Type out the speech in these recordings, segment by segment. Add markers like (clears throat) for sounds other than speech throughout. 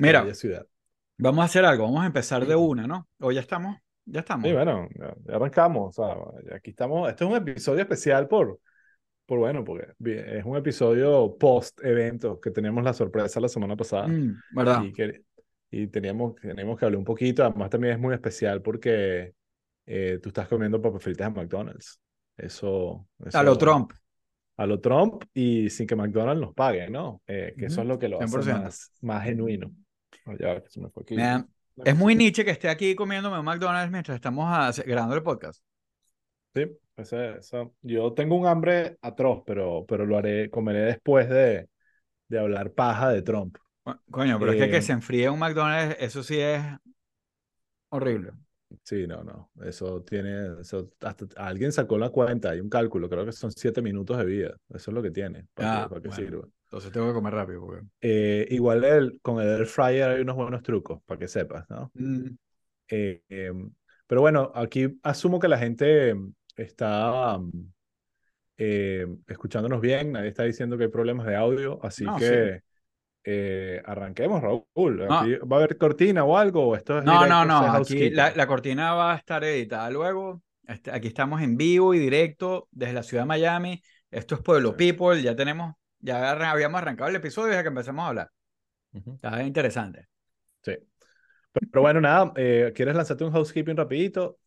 Mira. ciudad. Vamos a hacer algo, vamos a empezar de una, ¿no? ¿O ya estamos? Ya estamos. Sí, bueno, ya- arrancamos. O sea, aquí estamos. Este es un episodio especial por, por bueno, porque es un episodio post-evento que teníamos la sorpresa la semana pasada. Mm, ¿verdad? Y, que, y teníamos, teníamos que hablar un poquito. Además, también es muy especial porque eh, tú estás comiendo papas fritas en McDonald's. Eso, A lo eso- Trump. A lo Trump y sin que McDonald's nos pague, ¿no? Eh, que eso Ujú, es lo que lo hace 100%. más, más genuino. Oh, ya, que se me fue aquí. Es muy. Nietzsche que esté aquí comiéndome un McDonald's mientras estamos hace- grabando el podcast. Sí, ese- esa- yo tengo un hambre atroz, pero, pero lo haré, comeré después de, de hablar paja de Trump. Co- Coño, pero es que que Eh, se enfríe un McDonald's, eso sí es horrible. Sí, no, no, eso tiene, eso, hasta alguien sacó la cuenta, hay un cálculo, creo que son siete minutos de vida, eso es lo que tiene, para Ah, que, para que bueno. sirva. Entonces tengo que comer rápido. Porque... Eh, igual el, con el air fryer hay unos buenos trucos, para que sepas, ¿no? Mm, Eh, em, pero bueno, aquí asumo que la gente em, está em, escuchándonos bien, nadie está diciendo que hay problemas de audio, así No, que eh, arranquemos, Raúl. No. Aquí ¿Va a haber cortina o algo? ¿O esto es No, no, directo, no. Aquí la, la cortina va a estar editada luego. Este, aquí estamos en vivo y directo desde la ciudad de Miami. Esto es Pueblo Sí. People. Ya tenemos, ya habíamos arrancado el episodio desde que empezamos a hablar. Ujú, Está interesante. Sí. Pero, pero bueno, nada, eh, ¿quieres lanzarte un housekeeping rapidito?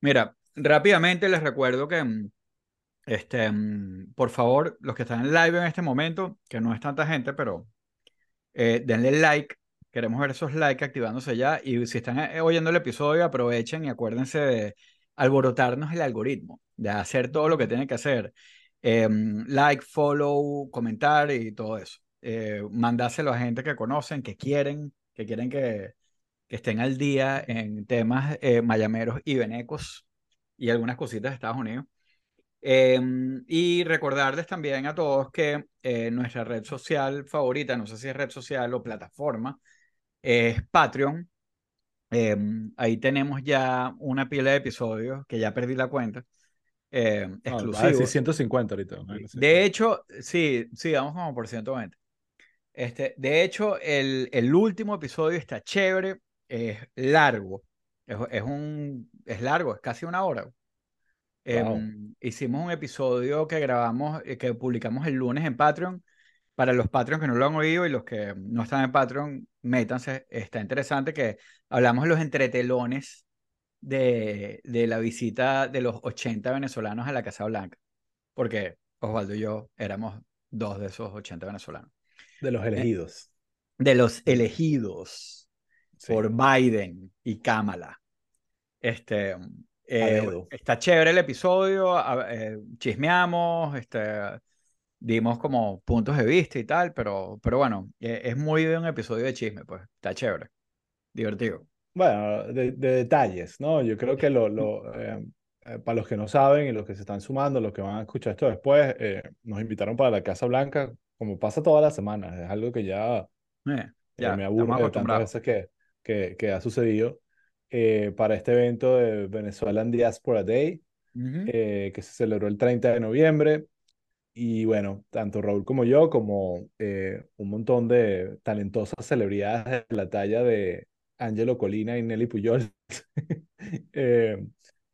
Mira, rápidamente les recuerdo que, mm, este, mm, por favor, los que están en live en este momento, que no es tanta gente, pero eh, denle like. Queremos ver esos likes activándose ya. Y si están eh, oyendo el episodio, aprovechen y acuérdense de alborotarnos el algoritmo, de hacer todo lo que tienen que hacer. Em, like, follow, comentar y todo eso. Eh, mandárselo a gente que conocen, que quieren, que quieren que, que estén al día en temas eh, mayameros y venecos y algunas cositas de Estados Unidos. Em, y recordarles también a todos que eh, nuestra red social favorita, no sé si es red social o plataforma, es Patreon. Em, ahí tenemos ya una pila de episodios que ya perdí la cuenta, em, No, va a decir exclusivos. 150 ahorita. ¿no? De hecho, sí, sí, vamos como por 120. Este, de hecho, el, el último episodio está chévere, es largo, es, es un, es largo, es casi una hora. Wow. Em, hicimos un episodio que grabamos, eh, que publicamos el lunes en Patreon. Para los Patreons que no lo han oído y los que no están en Patreon, métanse. Está interesante que hablamos de los entretelones de, de la visita de los 80 venezolanos a la Casa Blanca. Porque Osvaldo y yo éramos dos de esos 80 venezolanos. De los elegidos. De los elegidos Sí. por Biden y Kamala. Este, eh, está chévere el episodio, eh, chismeamos, este, dimos como puntos de vista y tal, pero, pero bueno, eh, es muy de un episodio de chisme, pues está chévere, divertido. Bueno, de, de detalles, ¿no? Yo creo que lo, lo, eh, eh, para los que no saben y los que se están sumando, los que van a escuchar esto después, eh, nos invitaron para la Casa Blanca, como pasa todas las semanas, es algo que ya Eh, eh, ya, me aburre de tantas veces que, que, que ha sucedido, eh, para este evento de Venezuelan Diaspora Day, Ujú. eh, que se celebró el 30 de noviembre. Y bueno, tanto Raúl como yo, como un montón de talentosas celebridades de la talla de Angelo Colina y Nelly Puyol, (laughs) eh,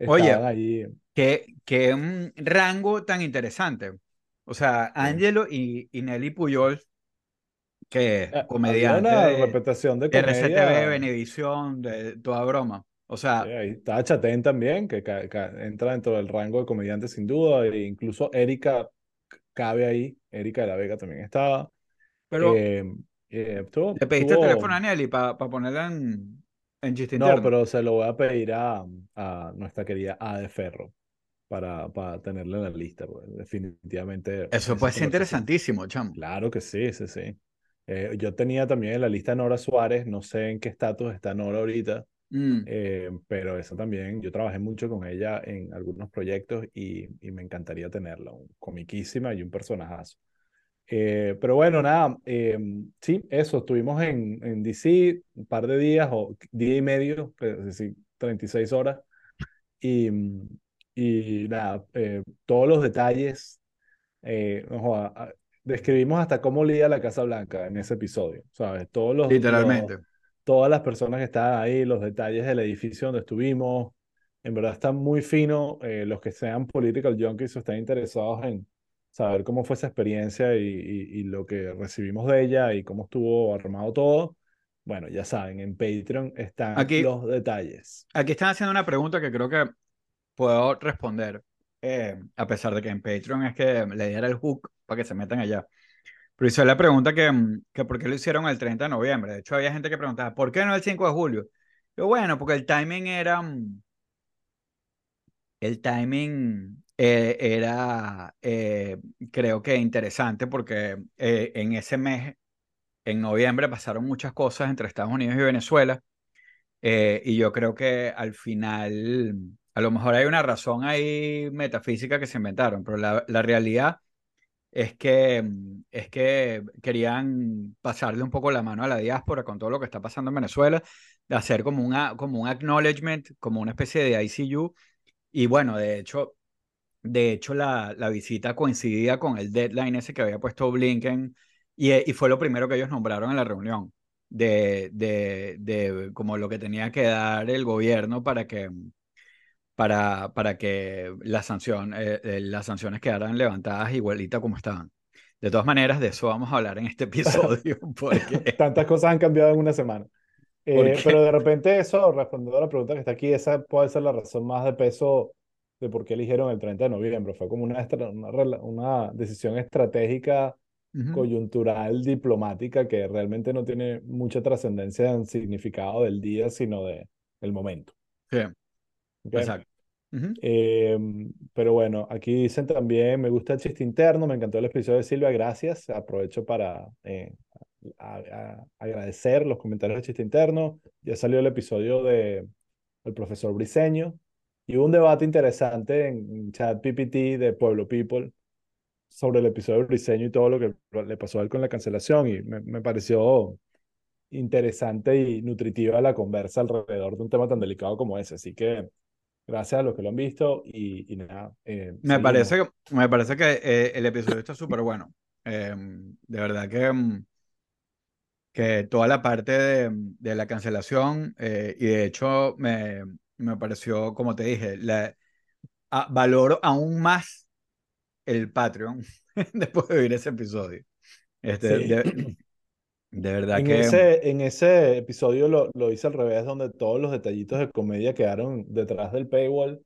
Oye, allí. qué, qué mm, rango tan interesante. O sea. Angelo y, y Nelly Puyol, que Eh, comediante una de, reputación de de RCTV. Venevisión, de toda broma. O sea, ahí está Chatén también, que entra dentro del rango de comediantes sin duda, e incluso Erika cabe ahí, Erika de la Vega también estaba. pero Eh, eh, estuvo, le pediste el estuvo- teléfono a Nelly para ponerla en, en chiste No, interno. pero se lo voy a pedir a, a nuestra querida A de Ferro para, para tenerla en la lista, porque definitivamente Eso puede ser interesantísimo, chamo. Claro que sí, sí, sí. Eh, yo tenía también en la lista a Nora Suárez, no sé en qué estatus está Nora ahorita, Mm. eh, pero esa también, yo trabajé mucho con ella en algunos proyectos y, y me encantaría tenerla, un- comiquísima y un personajazo. Eh, pero bueno, nada, eh, sí, eso, estuvimos en, en DC un par de días o día y medio, es decir, 36 horas, y, y nada, eh, todos los detalles, eh, ah, describimos hasta cómo lía la Casa Blanca en ese episodio, ¿sabes? Todos los, Literalmente. los- todas las personas que estaban ahí, los detalles del edificio donde estuvimos, en verdad está muy fino. eh, los que sean political junkies o están interesados en saber cómo fue esa experiencia y, y- y lo que recibimos de ella y cómo estuvo armado todo. Bueno, ya saben, en Patreon están Aquí- los detalles. Aquí están haciendo una pregunta que creo que puedo responder, eh, a pesar de que en Patreon es que le diera el hook para que se metan allá. Pero hice la pregunta que, mm, que por qué lo hicieron el 30 de noviembre. De hecho, había gente que preguntaba, ¿por qué no el 5 de julio? Yo, bueno, porque el timing era... mm, El timing eh, era, eh, creo que interesante porque eh, en ese mes, en noviembre, pasaron muchas cosas entre Estados Unidos y Venezuela. Y yo creo que al final, a lo mejor hay una razón ahí metafísica que se inventaron, pero la, la realidad es que, mm, es que querían pasarle un poco la mano a la diáspora con todo lo que está pasando en Venezuela, de hacer como, una, como un acknowledgement, como una especie de ICU. Y bueno, de hecho, de hecho la, la visita coincidía con el deadline ese que había puesto Blinken y, eh, y fue lo primero que ellos nombraron en la reunión de, de, de como lo que tenía que dar el gobierno para que, para, para que la sanción, eh, eh, las sanciones quedaran levantadas igualita como estaban. De todas maneras, de eso vamos a hablar en este (laughs) episodio, (laughs) porque, (laughs) Tantas cosas han cambiado en una semana. Eh, pero de repente eso, respondiendo a la pregunta que está aquí, esa puede ser la razón más de peso de por qué eligieron el 30 de noviembre. Fue como una, una, una decisión estratégica, Ujú, coyuntural, diplomática, que realmente no tiene mucha trascendencia en significado del día, sino de, del momento. sí, ¿ok? exacto. Ujú. Eh, pero bueno, aquí dicen también, me gusta el chiste interno, me encantó el episodio de Silvia, gracias. Aprovecho para eh, a- a- agradecer los comentarios del chiste interno. Ya salió el episodio de el profesor Briseño y hubo un debate interesante en, chat PPT de Pueblo People sobre el episodio de Briseño y todo lo que le pasó a él con la cancelación y me, me pareció interesante y nutritiva la conversa alrededor de un tema tan delicado como ese. Así que gracias a los que lo han visto y, y nada. eh, Me seguimos. parece, que- me parece que eh, el episodio está súper bueno. Eh, de verdad que, mm, que toda la parte de, de la cancelación, eh, y de hecho me, me pareció, como te dije, la, a- valoro aún más el Patreon (laughs) después de ver ese episodio. Este, Sí. de, de verdad En que... ese, en ese episodio lo, lo hice al revés, donde todos los detallitos de comedia quedaron detrás del paywall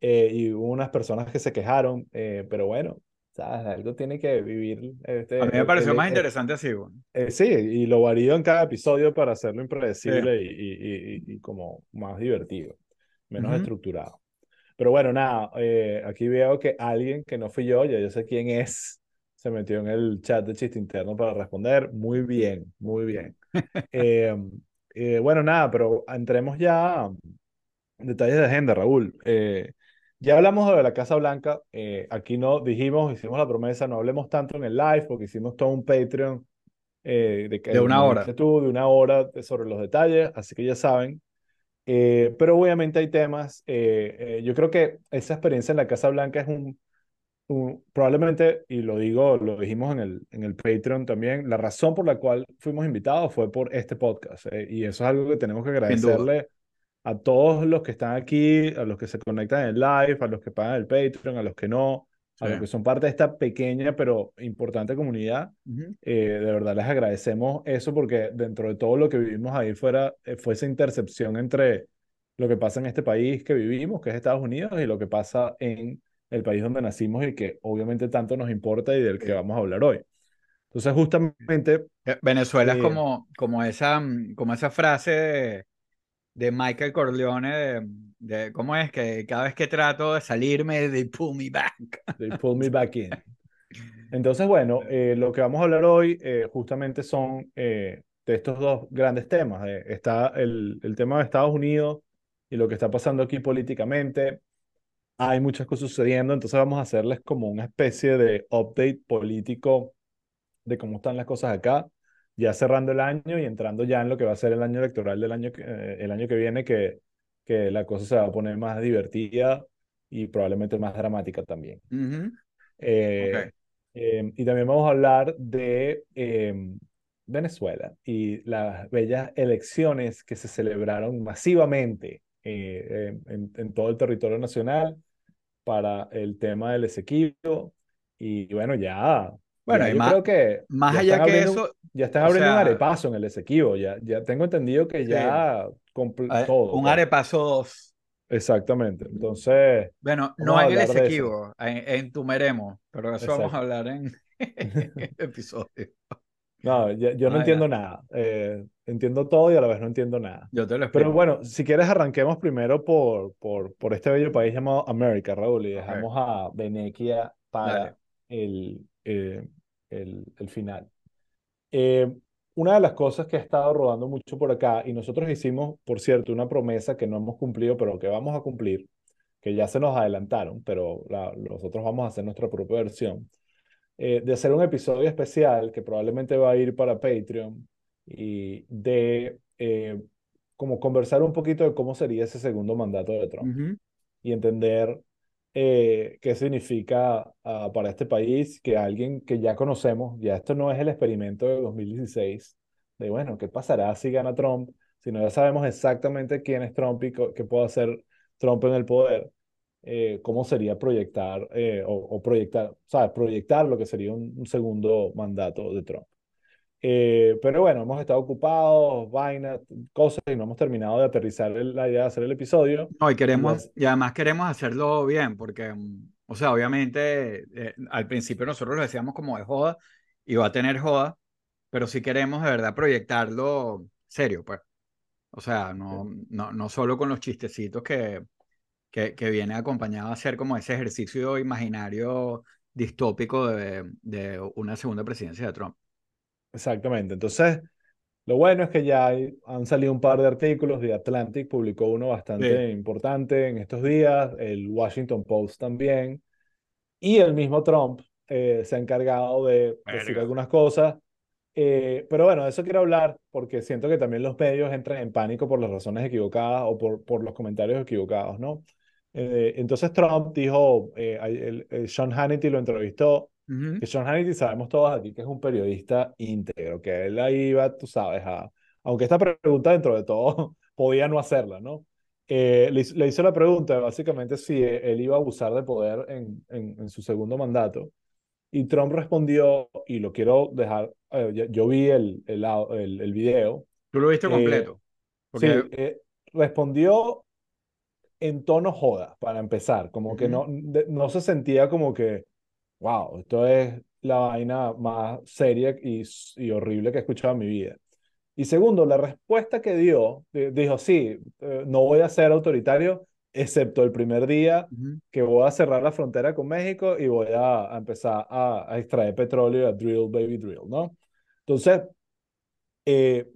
eh, y hubo unas personas que se quejaron, eh, pero bueno, ¿sabes? Algo tiene que vivir. Este, A mí me pareció el- más interesante así, bueno. eh, sí, y lo varío en cada episodio para hacerlo impredecible y, y, y, y como más divertido, menos Ujú. estructurado. Pero bueno, nada, eh, aquí veo que alguien que no fui yo, ya yo sé quién es, se metió en el chat de chiste interno para responder. Muy bien, muy bien. Eh, eh, bueno, nada, pero entremos ya en detalles de agenda, Raúl. Eh, ya hablamos de la Casa Blanca. eh, aquí no dijimos, hicimos la promesa, no hablemos tanto en el live porque hicimos todo un Patreon eh, de, De una hora. tú, de una hora sobre los detalles, así que ya saben. Eh, pero obviamente hay temas. eh, eh, yo creo que esa experiencia en la Casa Blanca es un, un- probablemente, y lo digo, lo dijimos en el, en el Patreon también, la razón por la cual fuimos invitados fue por este podcast. eh, y eso es algo que tenemos que agradecerle a todos los que están aquí, a los que se conectan en live, a los que pagan el Patreon, a los que no, a Sí. los que son parte de esta pequeña pero importante comunidad. Ujú. Eh, de verdad les agradecemos eso porque dentro de todo lo que vivimos ahí fuera, eh, fue esa intercepción entre lo que pasa en este país que vivimos, que es Estados Unidos, y lo que pasa en el país donde nacimos y que obviamente tanto nos importa y del que vamos a hablar hoy. Entonces, justamente, Eh, Venezuela es eh, como, como, esa, mm, como esa frase de, de Michael Corleone de, de cómo es que cada vez que trato de salirme, they pull me back. (laughs) they pull me back in. Entonces, bueno, eh, lo que vamos a hablar hoy eh, justamente son eh, de estos dos grandes temas. está el, el tema de Estados Unidos y lo que está pasando aquí políticamente. Hay muchas cosas sucediendo, entonces vamos a hacerles como una especie de update político de cómo están las cosas acá, ya cerrando el año y entrando ya en lo que va a ser el año electoral del año eh, el año que viene, que, que la cosa se va a poner más divertida y probablemente más dramática también. Eh, eh, Eh, y también vamos a hablar de em, Venezuela y las bellas elecciones que se celebraron masivamente eh, en, en, todo el territorio nacional para el tema del Esequibo. Y bueno, ya. Bueno, yo más, creo que. Más allá que eso. Ya están abriendo un arepazo en el Esequibo. Ya, ya tengo entendido que ya. todo. Un arepazo 2. Exactamente. Entonces. Bueno, no en el Esequibo, en, en, Tumeremo, pero eso vamos a hablar en (laughs) (laughs) episodio. No, yo, no entiendo nada. Eh, entiendo todo y a la vez no entiendo nada. Yo te lo explico. Pero bueno, si quieres arranquemos primero por, por, por este bello país llamado América, Raúl, y dejamos a Venecia para el, eh, el, el, final. Eh, una de las cosas que ha estado rodando mucho por acá, y nosotros hicimos, por cierto, una promesa que no hemos cumplido, pero que vamos a cumplir, que ya se nos adelantaron, pero nosotros vamos a hacer nuestra propia versión, eh, de hacer un episodio especial que probablemente va a ir para Patreon y de eh, como conversar un poquito de cómo sería ese segundo mandato de Trump y entender eh, qué significa ah, para este país que alguien que ya conocemos, ya esto no es el experimento de 2016, de bueno, ¿qué pasará si gana Trump? Sino ya sabemos exactamente quién es Trump y qué puede hacer Trump en el poder. Eh, cómo sería proyectar eh, o, proyectar, ¿sabes? Proyectar lo que sería un, segundo mandato de Trump. Eh, pero bueno, hemos estado ocupados, vainas, cosas, y no hemos terminado de aterrizar la idea de hacer el episodio. No, y queremos, y además queremos hacerlo bien, porque, mm, o sea, obviamente, al principio nosotros lo decíamos como de joda, y va a tener joda, pero si queremos de verdad proyectarlo serio, pues. O sea, no, no, no solo con los chistecitos que, que, viene acompañado a hacer como ese ejercicio imaginario distópico de, de una segunda presidencia de Trump. Exactamente. Entonces, lo bueno es que ya han salido un par de artículos. The Atlantic publicó uno bastante importante en estos días, el Washington Post también. Y el mismo Trump eh, se ha encargado de decir algunas cosas. Eh, pero bueno, de eso quiero hablar porque siento que también los medios entran en pánico por las razones equivocadas o por, por los comentarios equivocados, ¿no? Eh, entonces Trump dijo, eh, Sean Hannity lo entrevistó, que Sean Hannity sabemos todos aquí que es un periodista íntegro, que él ahí iba, tú sabes, a, aunque esta pregunta dentro de todo (laughs) podía no hacerla, ¿no? Eh, le, hizo la pregunta básicamente si él iba a abusar de poder en, en, su segundo mandato. Y Trump respondió, y lo quiero dejar, yo, vi el, el, el, el, video. ¿Tú lo viste completo? Sí, respondió en tono joda, para empezar, como que no, no se sentía como que, wow, esto es la vaina más seria y, y horrible que he escuchado en mi vida. Y segundo, la respuesta que dio, dijo, sí, eh, no voy a ser autoritario, excepto el primer día que voy a cerrar la frontera con México y voy a, empezar a, a, extraer petróleo, a drill, baby drill, ¿no? Entonces, eh,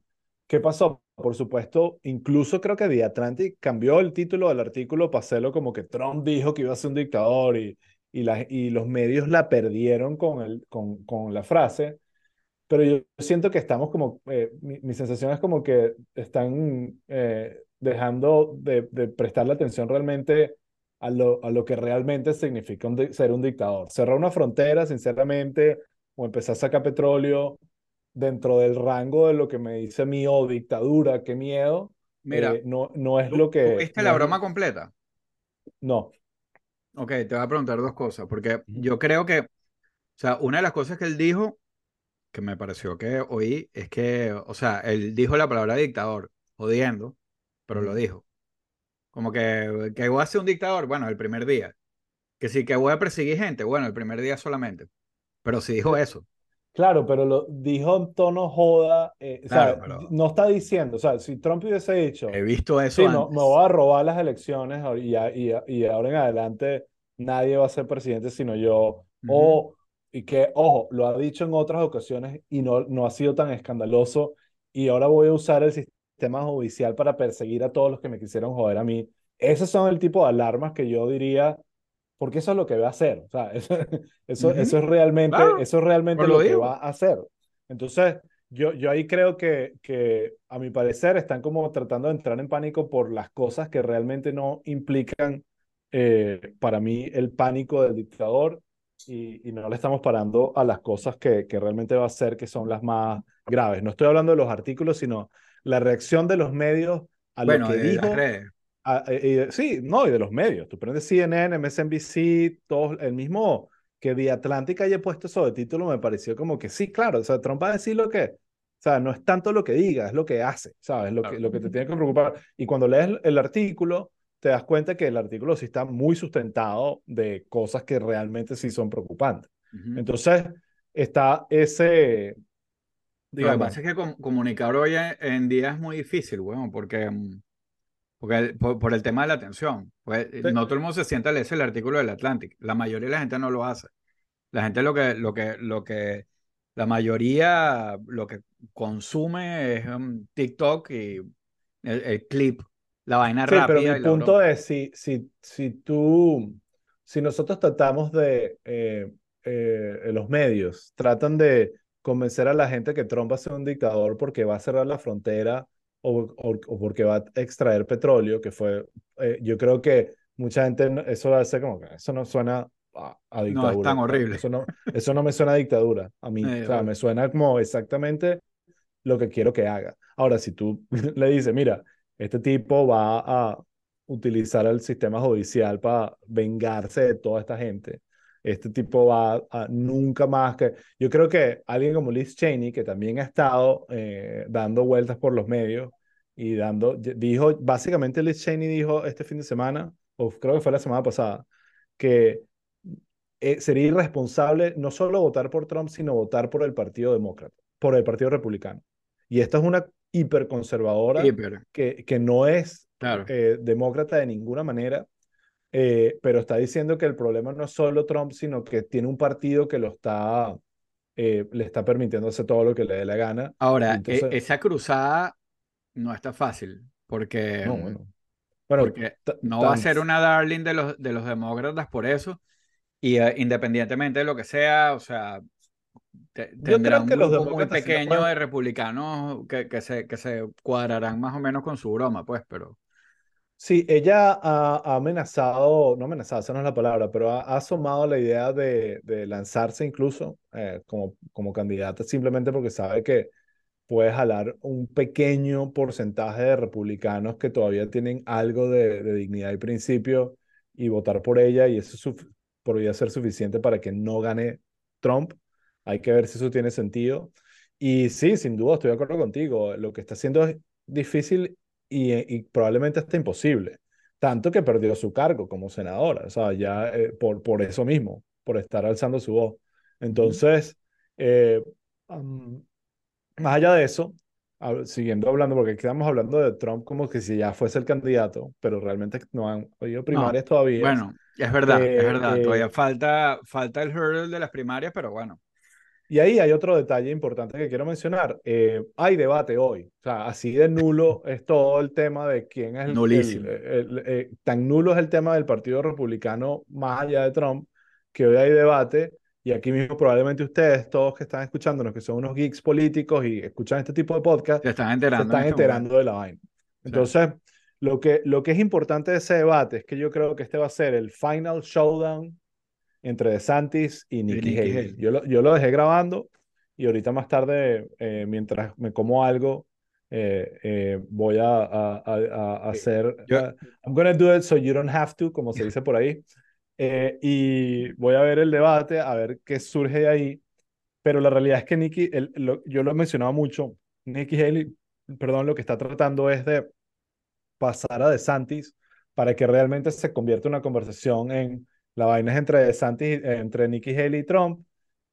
¿qué pasó? Por supuesto, incluso creo que The Atlantic cambió el título del artículo para hacerlo como que Trump dijo que iba a ser un dictador y, y, la, y los medios la perdieron con, el, con, con la frase. Pero yo siento que estamos como, eh, mi, sensación es como que están eh, dejando de, de prestarle atención realmente a lo, a lo que realmente significa ser un dictador. Cerrar una frontera, sinceramente, o empezar a sacar petróleo, dentro del rango de lo que me dice mi o dictadura, qué miedo. Mira, eh, no, no es lo que. ¿Viste la broma completa? No. Ok, te voy a preguntar dos cosas, porque yo creo que, o sea, una de las cosas que él dijo, que me pareció que oí, es que, o sea, él dijo la palabra dictador, jodiendo, pero lo dijo. Como que, que voy a ser un dictador, bueno, el primer día. Que sí, que voy a perseguir gente, bueno, el primer día solamente. Pero sí dijo eso. Claro, pero lo dijo en tono joda. Eh, o sea, no está diciendo, o sea, si Trump hubiese dicho. He visto eso. Sí, no, me voy a robar las elecciones y, y, y, ahora en adelante nadie va a ser presidente sino yo. O, y que, ojo, lo ha dicho en otras ocasiones y no, no ha sido tan escandaloso. Y ahora voy a usar el sistema judicial para perseguir a todos los que me quisieron joder a mí. Esos son el tipo de alarmas que yo diría porque eso es lo que va a hacer. O sea, (laughs) eso, eso, eso es realmente, eso es realmente lo, que va a hacer. Entonces, yo, yo ahí creo que, que, a mi parecer, están como tratando de entrar en pánico por las cosas que realmente no implican, eh, para mí, el pánico del dictador. y, y, no le estamos parando a las cosas que, que realmente va a ser que son las más graves. No estoy hablando de los artículos, sino la reacción de los medios a bueno, lo que dijo. Y- sí, no, y de los medios. Tú prendes CNN, MSNBC, todos, el mismo que The Atlantic haya puesto eso de título me pareció como que sí, claro, o sea, Trump va a decir lo que, o sea, no es tanto lo que diga, es lo que hace, ¿sabes? Lo que, lo que te tiene que preocupar. Y cuando lees el, artículo, te das cuenta que el artículo sí está muy sustentado de cosas que realmente sí son preocupantes. Entonces, está ese, Lo que digamos, pasa es que com- comunicar hoy en, en día es muy difícil, bueno, porque, mm, porque el- por, por el tema de la atención. Pues, Sí. no todo el mundo se sienta a leerse el artículo del Atlantic. La mayoría de la gente no lo hace. La gente lo que, lo que, lo que, la mayoría lo que consume es mm, TikTok y el, el clip, la vaina Sí, pero rápida mi y la punto es, si, si, si tú, si nosotros tratamos de, eh, eh, los medios tratan de convencer a la gente que Trump va a ser un dictador porque va a cerrar la frontera o, o, o porque va a extraer petróleo, que fue, eh, yo creo que mucha gente, eso hace como que eso no suena a, a No, es dictadura. tan horrible. Eso no, eso no me suena a dictadura a mí, Eh, o sea, me suena como exactamente lo que quiero que haga. Ahora, si tú (laughs) le dices, mira, este tipo va a utilizar el sistema judicial para vengarse de toda esta gente, este tipo va a nunca más que... Yo creo que alguien como Liz Cheney, que también ha estado eh, dando vueltas por los medios y dando, dijo, básicamente Liz Cheney dijo este fin de semana, o creo que fue la semana pasada, que eh, sería irresponsable no solo votar por Trump, sino votar por el Partido Demócrata, por el Partido Republicano. Y esta es una hiperconservadora hiper, que, que no es claro. eh, demócrata de ninguna manera, eh, pero está diciendo que el problema no es solo Trump, sino que tiene un partido que lo está, eh, le está permitiendo hacer todo lo que le dé la gana. Ahora, e- entonces, esa cruzada no está fácil, porque, no, bueno. Bueno, porque no va a ser una darling de los, de los demócratas por eso, y eh, independientemente de lo que sea, o sea, te- yo tendrá un que los muy pequeño de republicanos que, que se, que se cuadrarán más o menos con su broma, pues, pero Sí, ella ha, ha amenazado, no amenazado, esa no es la palabra, pero ha, ha asomado la idea de, de lanzarse incluso eh, como, como candidata simplemente porque sabe que puede jalar un pequeño porcentaje de republicanos que todavía tienen algo de, de dignidad y principio y votar por ella y eso podría ser suficiente para que no gane Trump. Hay que ver si eso tiene sentido. Y sí, sin duda, estoy de acuerdo contigo. Lo que está haciendo es difícil y, y probablemente hasta imposible. Tanto que perdió su cargo como senadora, o sea, ya eh, por, por eso mismo, por estar alzando su voz. Entonces, eh, um, más allá de eso, siguiendo hablando, porque quedamos hablando de Trump como que si ya fuese el candidato, pero realmente no han no, primarias todavía. bueno, es verdad, es Eh, verdad, eh, todavía falta, falta el hurdle de las primarias, pero bueno, Y ahí hay otro detalle importante que quiero mencionar. Eh, hay debate hoy. O sea, así de nulo (laughs) es todo el tema de quién es el, el- el- el- eh, tan nulo es el tema del Partido Republicano más allá de Trump, que hoy hay debate. Y aquí mismo probablemente ustedes, todos que están escuchándonos, que son unos geeks políticos y escuchan este tipo de podcast, Se están se enterando en están este enterando momento. de la vaina. Sí. Entonces, lo que, lo que es importante de ese debate es que yo creo que este va a ser el final showdown entre DeSantis y Nikki Nikki Haley. Haley. Yo lo, yo lo dejé grabando y ahorita más tarde, eh, mientras me como algo, eh, eh, voy a, a, a, a hacer... Yo, uh, I'm gonna do it so you don't have to, como se (laughs) dice por ahí. Y voy a ver el debate, a ver qué surge de ahí. Pero la realidad es que Nikki, el- lo- yo lo he mencionado mucho, Nikki Haley, perdón, lo que está tratando es de pasar a DeSantis para que realmente se convierta una conversación en la vaina es entre DeSantis, eh, entre Nikki Haley y Trump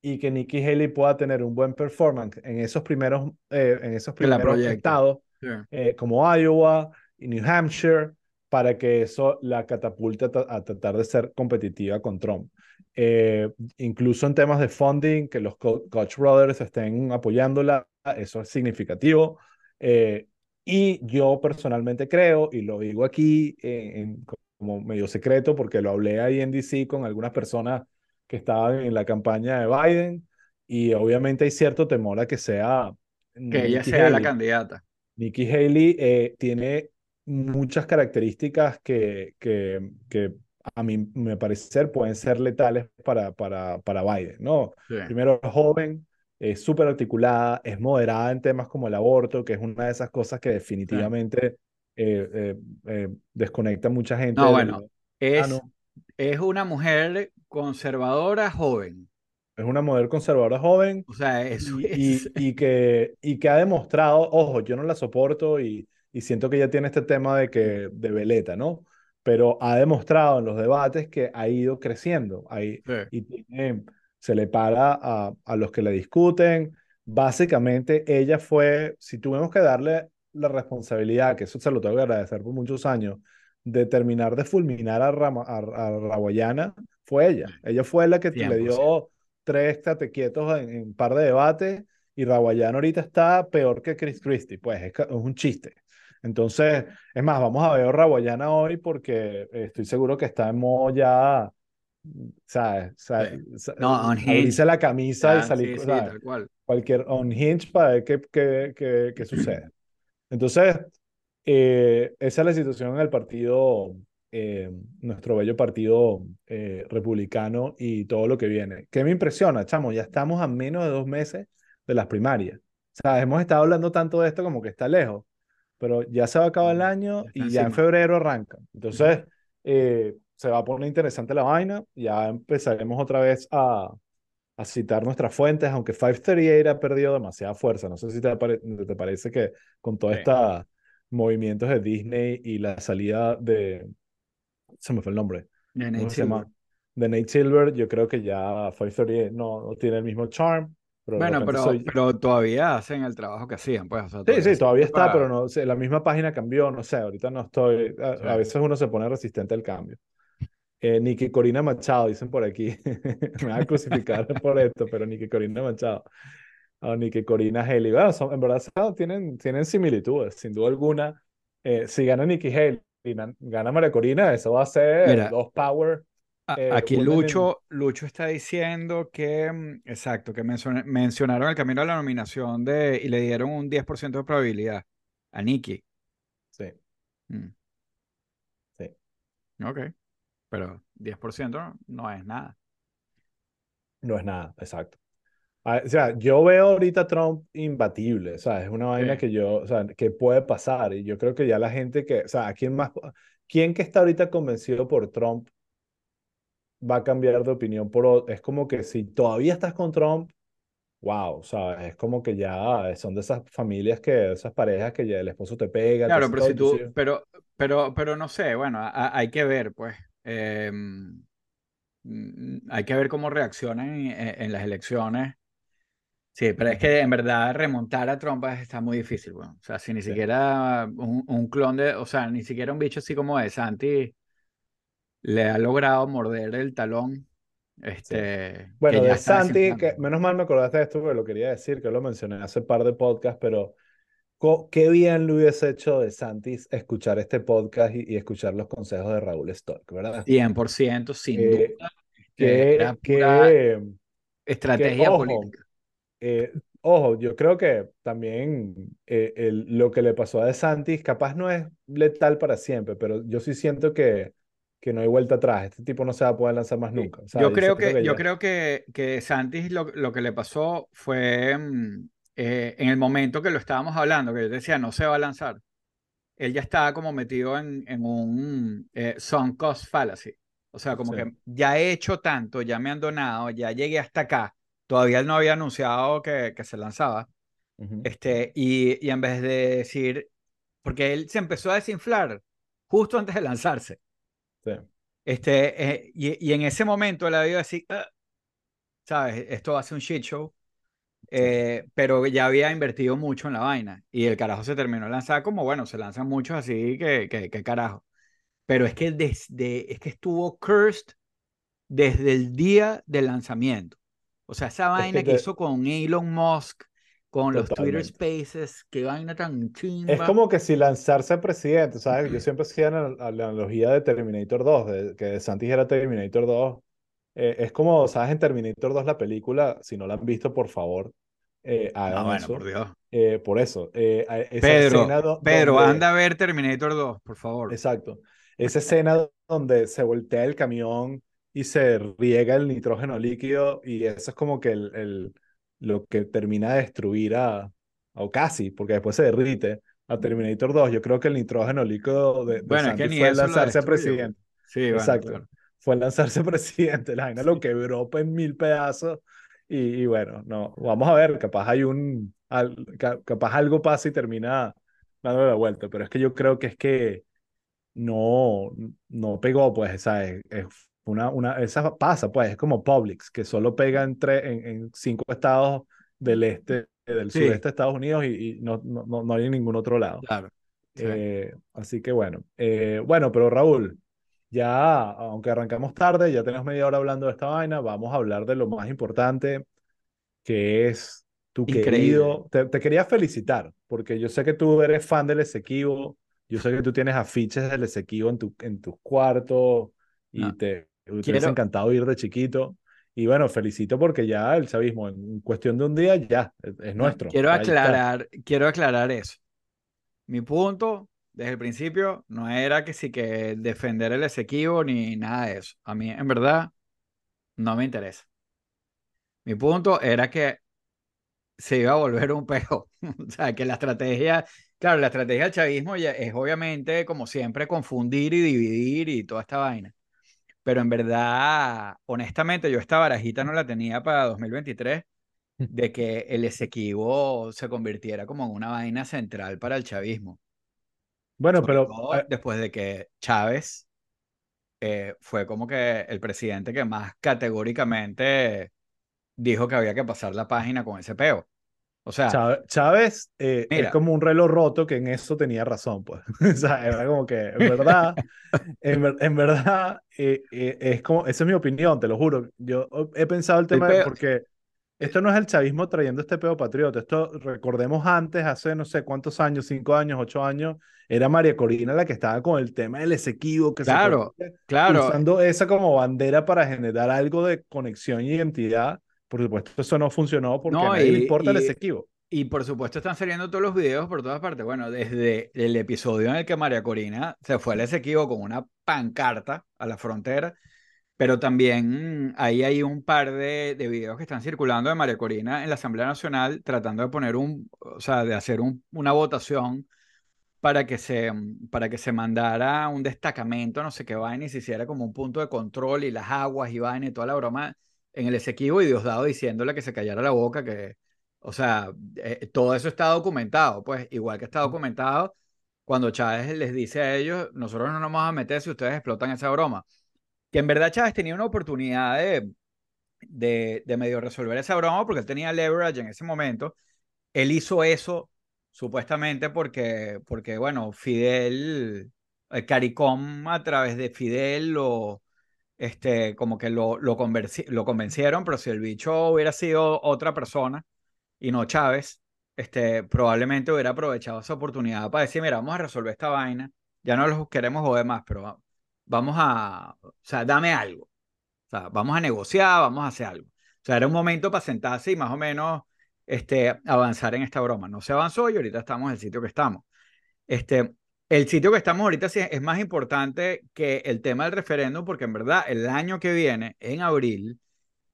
y que Nikki Haley pueda tener un buen performance en esos primeros, eh, en esos primeros estados Sí. eh, como Iowa y New Hampshire para que eso la catapulte a, a tratar de ser competitiva con Trump. Eh, incluso en temas de funding, que los Co- Koch brothers estén apoyándola, eso es significativo. Eh, y yo personalmente creo, y lo digo aquí eh, en- como medio secreto, porque lo hablé ahí en DC con algunas personas que estaban en la campaña de Biden, y obviamente hay cierto temor a que sea Que ella Nikki sea la candidata. Nikki Haley eh, tiene muchas características que, que, que a mi me parecer, pueden ser letales para, para, para Biden, ¿no? Sí. Primero, es joven, es súper articulada, es moderada en temas como el aborto, que es una de esas cosas que definitivamente eh, eh, desconecta a mucha gente. No, bueno, es, Ah, no. es una mujer conservadora joven. Es una mujer conservadora joven O sea, eso y, es. y, y que, y que ha demostrado, ojo, yo no la soporto y, y siento que ella tiene este tema de que de veleta, ¿no? Pero ha demostrado en los debates que ha ido creciendo ahí, Sí. y tiene- se le para a, a los que le discuten. Básicamente, ella fue, si tuvimos que darle la responsabilidad, que eso se lo tengo que agradecer por muchos años, de terminar de fulminar a, Rama- a, a Raguayana, fue ella. Ella fue la que le 100%. dio tres estate quietos en, un par de debates y Raguayana ahorita está peor que Chris Christie, pues es, es un chiste. Entonces, es más, vamos a ver a Raguayana hoy porque eh, estoy seguro que está en modo ya, ¿sabes? Sa- Sí. sa- No, unhinged. abrirse la camisa y Ah, salir, sí, sí, ¿sabes? tal cual. cualquier unhinged para ver qué, qué, qué, qué sucede. Entonces, eh, esa es la situación en el partido, eh, nuestro bello partido eh, republicano y todo lo que viene. ¿Qué me impresiona, chamo? Ya estamos a menos de dos meses de las primarias. O sea, hemos estado hablando tanto de esto como que está lejos, pero ya se va a acabar el año y ya en febrero arranca. Entonces, se va a poner interesante la vaina. Ya empezaremos otra vez a, a citar nuestras fuentes, aunque 538 ha perdido demasiada fuerza. No sé si te, pare- te parece que con todos Sí. estos movimientos de Disney y la salida de... Se me fue el nombre. De ¿Cómo Nate? Silver. De Nate Silver, yo creo que ya 538 no, no tiene el mismo charm, pero Bueno, pero, soy pero todavía hacen el trabajo que hacían, pues. O sea, Sí, todavía sí, todavía sirve está, pero para- no sé, la misma página cambió, no sé, ahorita no estoy, a, a Sí. veces uno se pone resistente al cambio. Eh, Corina Machado, dicen por aquí, (laughs) me van a crucificar por esto, pero ni que Corina Machado, o ni que Corina Haley, bueno, son- en verdad tienen, tienen similitudes, sin duda alguna. Eh, si gana Nikki Haley gana María Corina, eso va a ser Mira, dos power. Eh, Aquí Lucho, Lucho está diciendo que, mm, exacto, que menciona- mencionaron el camino a la nominación de, y le dieron un 10% de probabilidad a Nikki. Sí, Mm, sí. ok, pero 10% no, es nada. No es nada, exacto. Ah, O sea, yo veo ahorita a Trump imbatible, o sea, es una vaina Sí. que yo, o sea, que puede pasar y yo creo que ya la gente que, o sea, ¿quién más, quién que está ahorita convencido por Trump va a cambiar de opinión por, es como que si todavía estás con Trump, wow, o sea, es como que ya son de esas familias que, esas parejas que ya el esposo te pega, Claro, pero si tú, pero, pero, pero no sé, bueno, a- a- hay que ver, pues. Em, hay que ver cómo reaccionan en, las elecciones. Sí, pero es que en verdad remontar a Trump es- está muy difícil, bueno. O sea, si ni Sí. siquiera un, un clon de, o sea, ni siquiera un bicho así como de Santi le ha logrado morder el talón, este, Bueno, de Santi, que menos mal me acordaste de esto porque lo quería decir, que lo mencioné hace par de podcasts, pero qué bien le hubiese hecho de Santis escuchar este podcast y, y escuchar los consejos de Raúl Stock, ¿verdad? 100%, sin Eh, duda, que que, que, que, estrategia ojo, política. eh, ojo, yo creo que también eh, el- lo que le pasó a De Santis capaz no es letal para siempre, pero yo sí siento que, que no hay vuelta atrás. Este tipo no se va a poder lanzar más nunca. O sea, Yo yo creo que, que yo creo que, que Santis lo, lo que le pasó fue mm, eh, en el momento que lo estábamos hablando, que yo decía, no se va a lanzar. Él ya estaba como metido en, en un eh, sunk cost fallacy. O sea, como Sí. que ya he hecho tanto, ya me han donado, ya llegué hasta acá. Todavía él no había anunciado que, que se lanzaba. Ujú, Este, y, y en vez de decir, porque él se empezó a desinflar justo antes de lanzarse. sí. Este, eh, y, y en ese momento él había decir, "Ah", ¿sabes? Esto va a ser un shit show. Eh, pero ya había invertido mucho en la vaina. Y el carajo se terminó de lanzar como, bueno, se lanzan muchos así que, que, que carajo. Pero es que, desde, es que estuvo cursed desde el día del lanzamiento. O sea, esa Es vaina que que te- hizo con Elon Musk, con los Twitter Totalmente. Spaces, qué vaina tan Es chimba. como que si lanzarse presidente, ¿sabes? Yo (clears throat) siempre hacía la, la analogía de Terminator 2, de, que Santis era Terminator 2. Eh, es como, ¿sabes? En Terminator 2 la película, si no la han visto, por favor, eh, No, hagan bueno, eso. por Dios. Eh, por eso, eh, a- esa Pedro, do- Pedro, donde- anda a ver Terminator 2, por favor. Exacto. esa escena donde se voltea el camión y se riega el nitrógeno líquido y eso es como que el, el lo que termina de destruir a, o casi, porque después se derrite, a Terminator 2. Yo creo que el nitrógeno líquido de, de Bueno, es que Sandy ni fue eso lanzarse destruye, presidente. Sí, bueno, Exacto. claro. Fue lanzarse (laughs) presidente. La vaina lo quebró pues, en mil pedazos. Y, y bueno, no, vamos a ver, capaz hay un, al- ca- capaz algo pasa y termina dándole la vuelta, pero es que yo creo que es que no, no pegó, pues, ¿sabes? Es una, una, esa pasa, pues, es como Publix, que solo pega en, en, en cinco estados del este, del Sí. sureste de Estados Unidos y, y no, no, no no hay en ningún otro lado. Claro. sí. Eh, así que bueno, Eh, bueno, pero Raúl, ya, aunque arrancamos tarde, ya tenemos media hora hablando de esta vaina, vamos a hablar de lo más importante, que es tu Increíble. querido, te, te quería felicitar, porque yo sé que tú eres fan del Esequibo, yo sé que tú tienes afiches del Esequibo en tu, en tus cuartos y No. te, te hubiese encantado ir de chiquito. Y bueno, felicito porque ya el chavismo, en cuestión de un día, ya es, nuestro. quiero Ahí está. aclarar, quiero aclarar eso. Mi punto desde el principio no era que sí que defender el Esequibo ni nada de eso. A mí, en verdad, no me interesa. Mi punto era que se iba a volver un peo. (laughs) O sea, que la estrategia, claro, la estrategia del chavismo ya es obviamente, como siempre, confundir y dividir y toda esta vaina. Pero en verdad, honestamente, yo esta barajita no la tenía para 2023 (laughs) de que el Esequibo se convirtiera como en una vaina central para el chavismo. Bueno, Sobre pero todo eh, después de que Chávez eh, fue como que el presidente que más categóricamente dijo que había que pasar la página con ese peo. O sea, Chávez, eh, es como un reloj roto que en eso tenía razón, pues. (laughs) O sea, era como que, en verdad, (laughs) en, en verdad, eh, eh, es como, esa es mi opinión, te lo juro. Yo he pensado el tema de, peo- porque esto no es el chavismo trayendo este peo patriota. Esto, recordemos antes, hace no sé cuántos años, cinco años, ocho años, era María Corina la que estaba con el tema del Esequibo, que se Claro, fue claro, usando esa como bandera para generar algo de conexión y identidad. Por supuesto, eso no funcionó porque No, a nadie le y- importa el y- Esequibo. Y por supuesto están saliendo todos los videos por todas partes. Bueno, desde el episodio en el que María Corina se fue al Esequibo con una pancarta a la frontera, pero también mm, ahí hay un par de, de videos que están circulando de María Corina en la Asamblea Nacional tratando de poner un, o sea, de hacer un- una votación para que se, mm, para que se mandara un destacamento, no sé qué vaina, y se hiciera como un punto de control y las aguas y vaina y toda la broma en el Esequibo y Diosdado diciéndole que se callara la boca, que, o sea, eh, todo eso está documentado, pues igual que está documentado cuando Chávez les dice a ellos, nosotros no nos vamos a meter si ustedes explotan esa broma. Que en verdad Chávez tenía una oportunidad de, de, de medio resolver esa broma porque él tenía leverage en ese momento. Él hizo eso supuestamente porque, porque bueno, Fidel, el CARICOM a través de Fidel lo, este, como que lo, lo, lo convencieron, pero si el bicho hubiera sido otra persona y no Chávez, este, probablemente hubiera aprovechado esa oportunidad para decir, mira, vamos a resolver esta vaina, ya no los queremos joder más, pero vamos a, o sea, dame algo. O sea, vamos a negociar, vamos a hacer algo. O sea, era un momento para sentarse y más o menos este, avanzar en esta broma. No se avanzó y ahorita estamos en el sitio que estamos. Este, el sitio que estamos ahorita es más importante que el tema del referéndum porque en verdad el año que viene, en abril,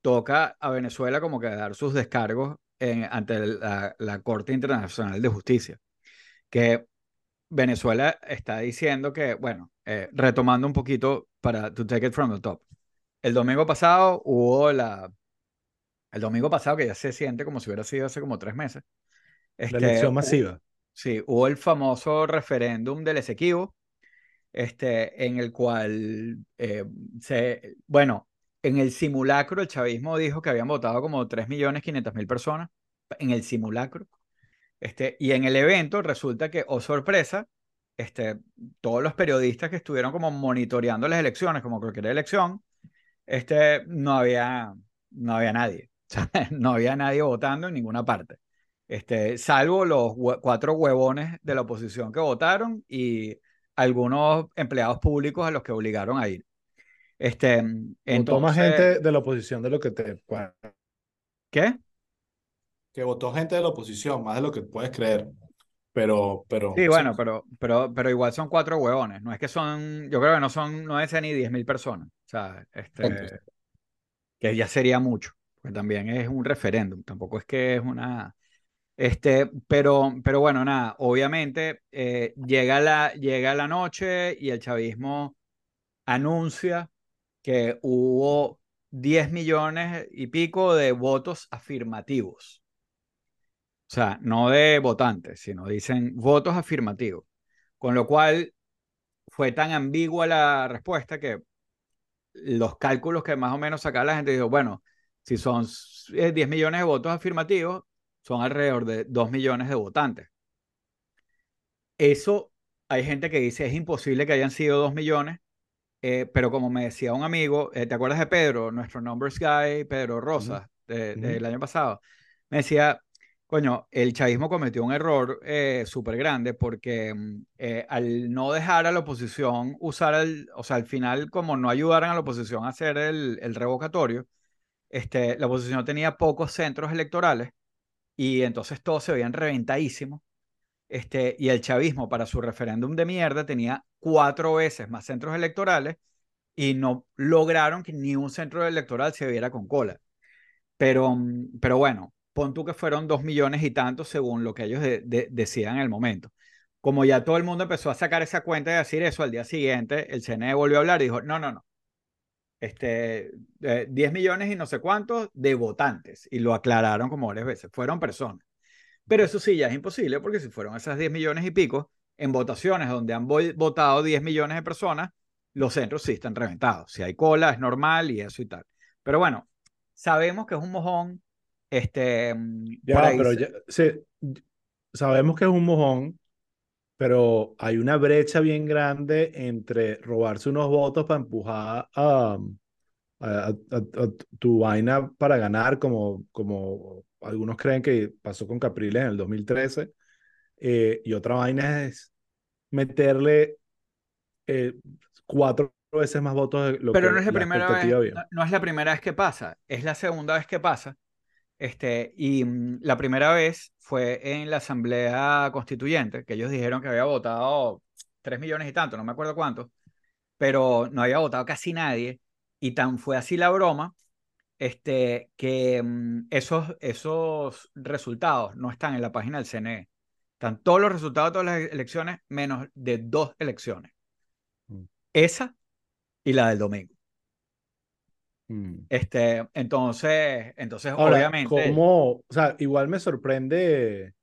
toca a Venezuela como que dar sus descargos ante la, la Corte Internacional de Justicia. Que Venezuela está diciendo que, bueno, eh, retomando un poquito para to take it from the top. El domingo pasado hubo la. El domingo pasado, que ya se siente como si hubiera sido hace como tres meses. La Este, elección hu- masiva. Sí, hubo el famoso referéndum del Esequibo, este, en el cual, eh, se, bueno, en el simulacro el chavismo dijo que habían votado como 3.500.000 personas, en el simulacro, este, y en el evento resulta que, oh sorpresa, este, todos los periodistas que estuvieron como monitoreando las elecciones, como cualquier elección, este, no había, no había nadie, (laughs) O sea, no había nadie votando en ninguna parte. Este, salvo los hue- cuatro huevones de la oposición que votaron y algunos empleados públicos a los que obligaron a ir. Este, Votó más entonces, gente de la oposición de lo que te... ¿qué? Que votó gente de la oposición, más de lo que puedes creer. Pero, pero. Sí, bueno, pero, pero, pero igual son cuatro huevones. No es que son, yo creo que no son, no es ni diez mil personas. O sea, este, que ya sería mucho, porque también es un referéndum. Tampoco es que es una, este, pero, pero bueno, nada, obviamente eh, llega, la, llega la noche y el chavismo anuncia que hubo 10 millones y pico de votos afirmativos. O sea, no de votantes, sino dicen votos afirmativos. Con lo cual fue tan ambigua la respuesta que los cálculos que más o menos sacaba la gente dijo, bueno, si son 10 eh, millones de votos afirmativos, son alrededor de 2 millones de votantes. Eso, hay gente que dice es imposible que hayan sido 2 millones, eh, pero como me decía un amigo, eh, ¿te acuerdas de Pedro, nuestro numbers guy, Pedro Rosas, del año pasado? Me decía, coño, el chavismo cometió un error eh, súper grande porque mm, al no dejar a la oposición usar el, o sea, al final como no ayudaran a la oposición a hacer el, el revocatorio, este, la oposición tenía pocos centros electorales y entonces todos se veían reventadísimos. Este, y el chavismo para su referéndum de mierda tenía cuatro veces más centros electorales y no lograron que ni un centro electoral se viera con cola. Pero, mm, pero bueno, pon tú que fueron dos millones y tantos según lo que ellos decían en el momento. Como ya todo el mundo empezó a sacar esa cuenta y decir eso, al día siguiente el CNE volvió a hablar y dijo, no, no, no, este, 10 eh, millones y no sé cuántos de votantes, y lo aclararon como varias veces, fueron personas. Pero eso sí, ya es imposible, porque si fueron esas 10 millones y pico, en votaciones donde han votado 10 millones de personas, los centros sí están reventados. Si hay cola, es normal y eso y tal. Pero bueno, sabemos que es un mojón. Este, ya, pero ya, sabemos que es un mojón, pero hay una brecha bien grande entre robarse unos votos para empujar a, a, tu vaina para ganar, como, como algunos creen que pasó con Capriles en el 2013, eh, y otra vaina es meterle eh, cuatro veces más votos de lo pero que no es la, primera vez, no, es la primera vez que pasa, es la segunda vez que pasa. Este, y mm, la primera vez fue en la Asamblea Constituyente, que ellos dijeron que había votado tres millones y tanto, no me acuerdo cuántos, pero no había votado casi nadie. Y tan fue así la broma, este, que mm, esos, esos resultados no están en la página del CNE. Están todos los resultados de todas las elecciones, menos de dos elecciones. Mm. Esa y la del domingo. Mm. Este, entonces, entonces obviamente. ¿cómo? O sea, igual me sorprende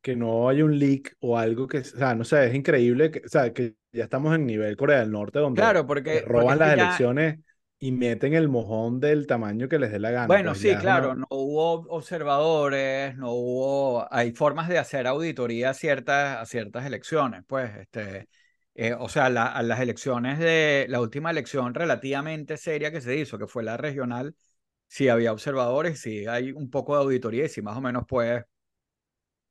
que no haya un leak o algo que, o sea, no sé, es increíble que, o sea, que ya estamos en nivel Corea del Norte donde claro, porque, roban las elecciones y meten el mojón del tamaño que les dé la gana. Bueno, pues sí, claro, no hubo observadores, no hubo, hay formas de hacer auditoría a ciertas, a ciertas elecciones, pues, este, eh, o sea, a las elecciones de la última elección relativamente seria que se hizo, que fue la regional, sí había observadores, sí hay un poco de auditoría y sí más o menos pues...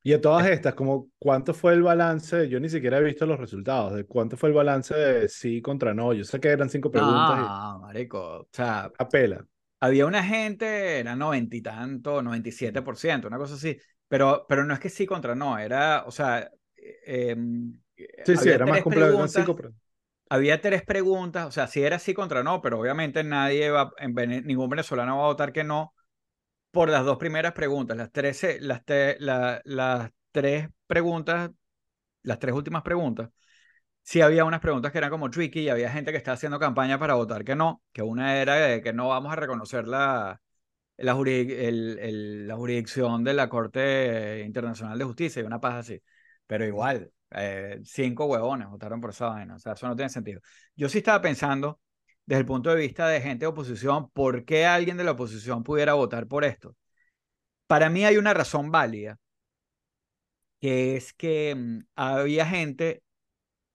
Y de todas estas, como ¿cuánto fue el balance? Yo ni siquiera he visto los resultados. ¿De cuánto fue el balance de sí contra no? Yo sé que eran cinco preguntas. Ah, marico. O sea... Apela. Había una gente, era noventa y tanto, 97%, una cosa así. Pero, pero no es que sí contra no, era, o sea, eh, Sí, sí, era más complejo. Había tres preguntas, o sea, si era sí contra no, pero obviamente nadie va, en, ningún venezolano va a votar que no por las dos primeras preguntas. Las tres, las, las tres preguntas, las tres últimas preguntas, sí había unas preguntas que eran como tricky y había gente que estaba haciendo campaña para votar que no, que una era de que no vamos a reconocer la, la, la jurisdicción de la Corte Internacional de Justicia y una paz así. Pero igual, eh, cinco huevones votaron por esa vaina. O sea, eso no tiene sentido. Yo sí estaba pensando, desde el punto de vista de gente de oposición, ¿por qué alguien de la oposición pudiera votar por esto? Para mí hay una razón válida, que es que mm, había gente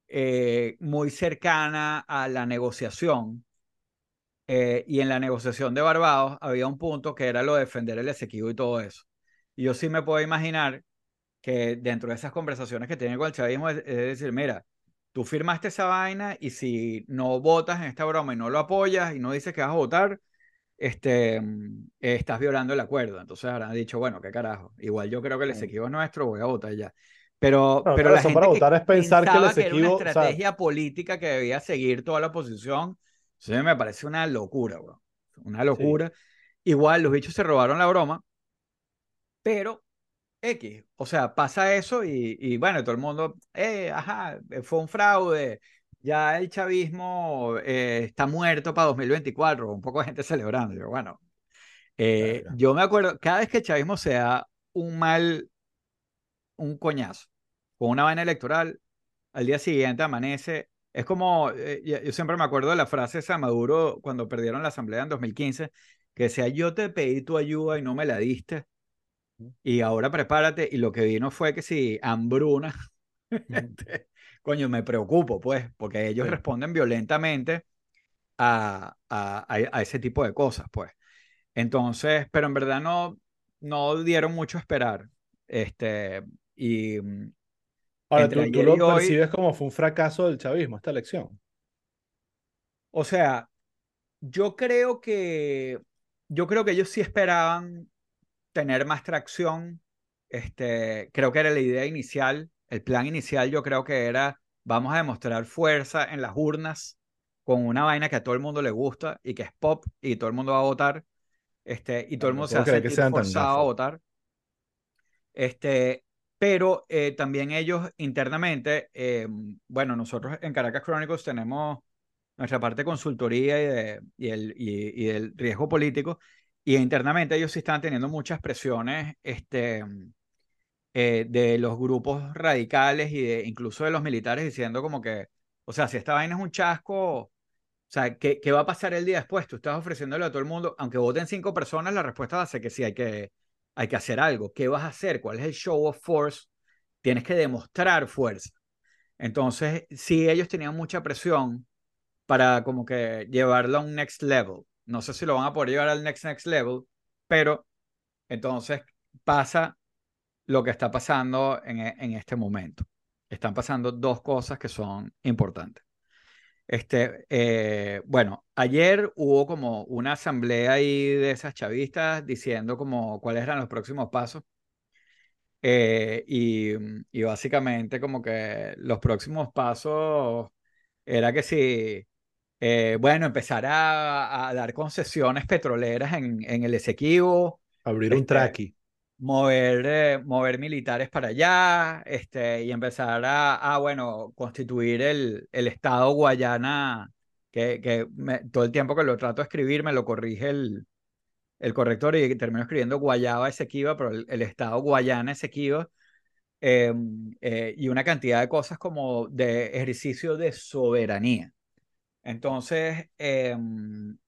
eh, muy cercana a la negociación. Eh, y en la negociación de Barbados había un punto que era lo de defender el Esequibo y todo eso. Yo sí me puedo imaginar que dentro de esas conversaciones que tiene con el chavismo es, decir, mira, tú firmaste esa vaina y si no votas en esta broma y no lo apoyas y no dices que vas a votar, este, mm, estás violando el acuerdo. Entonces habrán dicho, bueno, qué carajo. Igual yo creo que el Esequibo es nuestro, voy a votar ya. Pero, Bueno, pero la gente para que votar es pensar que el pensaba que era una Esequibo, o sea, estrategia política que debía seguir toda la oposición, mí me parece una locura, bro. Una sí, locura. Igual los bichos se robaron la broma, pero X, o sea, pasa eso y, y bueno, todo el mundo, eh, ajá, eh, fue un fraude, ya el chavismo eh, está muerto para 2024, un poco de gente (laughs) celebrando. Yo, bueno, eh, verga. yo me acuerdo, cada vez que el chavismo se da un mal, un coñazo con una vaina electoral, al día siguiente amanece. Es como, eh, yo yo siempre me acuerdo de la frase de Maduro cuando perdieron la asamblea en 2015, que decía, yo te pedí tu ayuda y no me la diste, y ahora prepárate, y lo que vino fue que si hambruna, (laughs) este, coño, me preocupo, pues, porque ellos Sí. responden violentamente a, a, a, ese tipo de cosas, pues. Entonces, pero en verdad no, no dieron mucho a esperar. Este, y mm, Ahora, ¿tú, tú lo hoy, percibes como fue un fracaso del chavismo esta elección? o sea, yo creo que, yo creo que ellos sí esperaban tener más tracción. Este, creo que era la idea inicial, el plan inicial yo creo que era, vamos a demostrar fuerza en las urnas con una vaina que a todo el mundo le gusta y que es pop y todo el mundo va a votar. Este, y todo No, el mundo se tan forzado a votar. Este, pero eh, también ellos internamente, eh, bueno, nosotros en Caracas Chronicles tenemos nuestra parte de consultoría y, de, y, el, y, y del riesgo político, y internamente ellos sí están teniendo muchas presiones este, eh, de los grupos radicales y de, incluso de los militares diciendo como que, o sea, si esta vaina es un chasco, o sea, ¿qué, ¿qué va a pasar el día después? Tú estás ofreciéndole a todo el mundo, aunque voten cinco personas, la respuesta ser que sí, hay que, hay que hacer algo. ¿Qué vas a hacer? ¿Cuál es el show of force? Tienes que demostrar fuerza. Entonces, sí, ellos tenían mucha presión para como que llevarlo a un next level. No sé si lo van a poder llevar al next next level, pero entonces pasa lo que está pasando en, en este momento. Están pasando dos cosas que son importantes. Este, eh, bueno, ayer hubo como una asamblea ahí de esas chavistas diciendo como cuáles eran los próximos pasos. Eh, y, y básicamente como que los próximos pasos era que si, eh, bueno, empezar a, a dar concesiones petroleras en, en el Esequibo, Abrir un este, traqui. mover, eh, mover militares para allá, este, y empezar a, a, bueno, constituir el, el Estado Guayana, que, que me- todo el tiempo que lo trato de escribir me lo corrige el, el corrector y termino escribiendo Guayaba Esequiba, pero el, el Estado Guayana Esequiba, eh, eh, y una cantidad de cosas como de ejercicio de soberanía. Entonces, eh,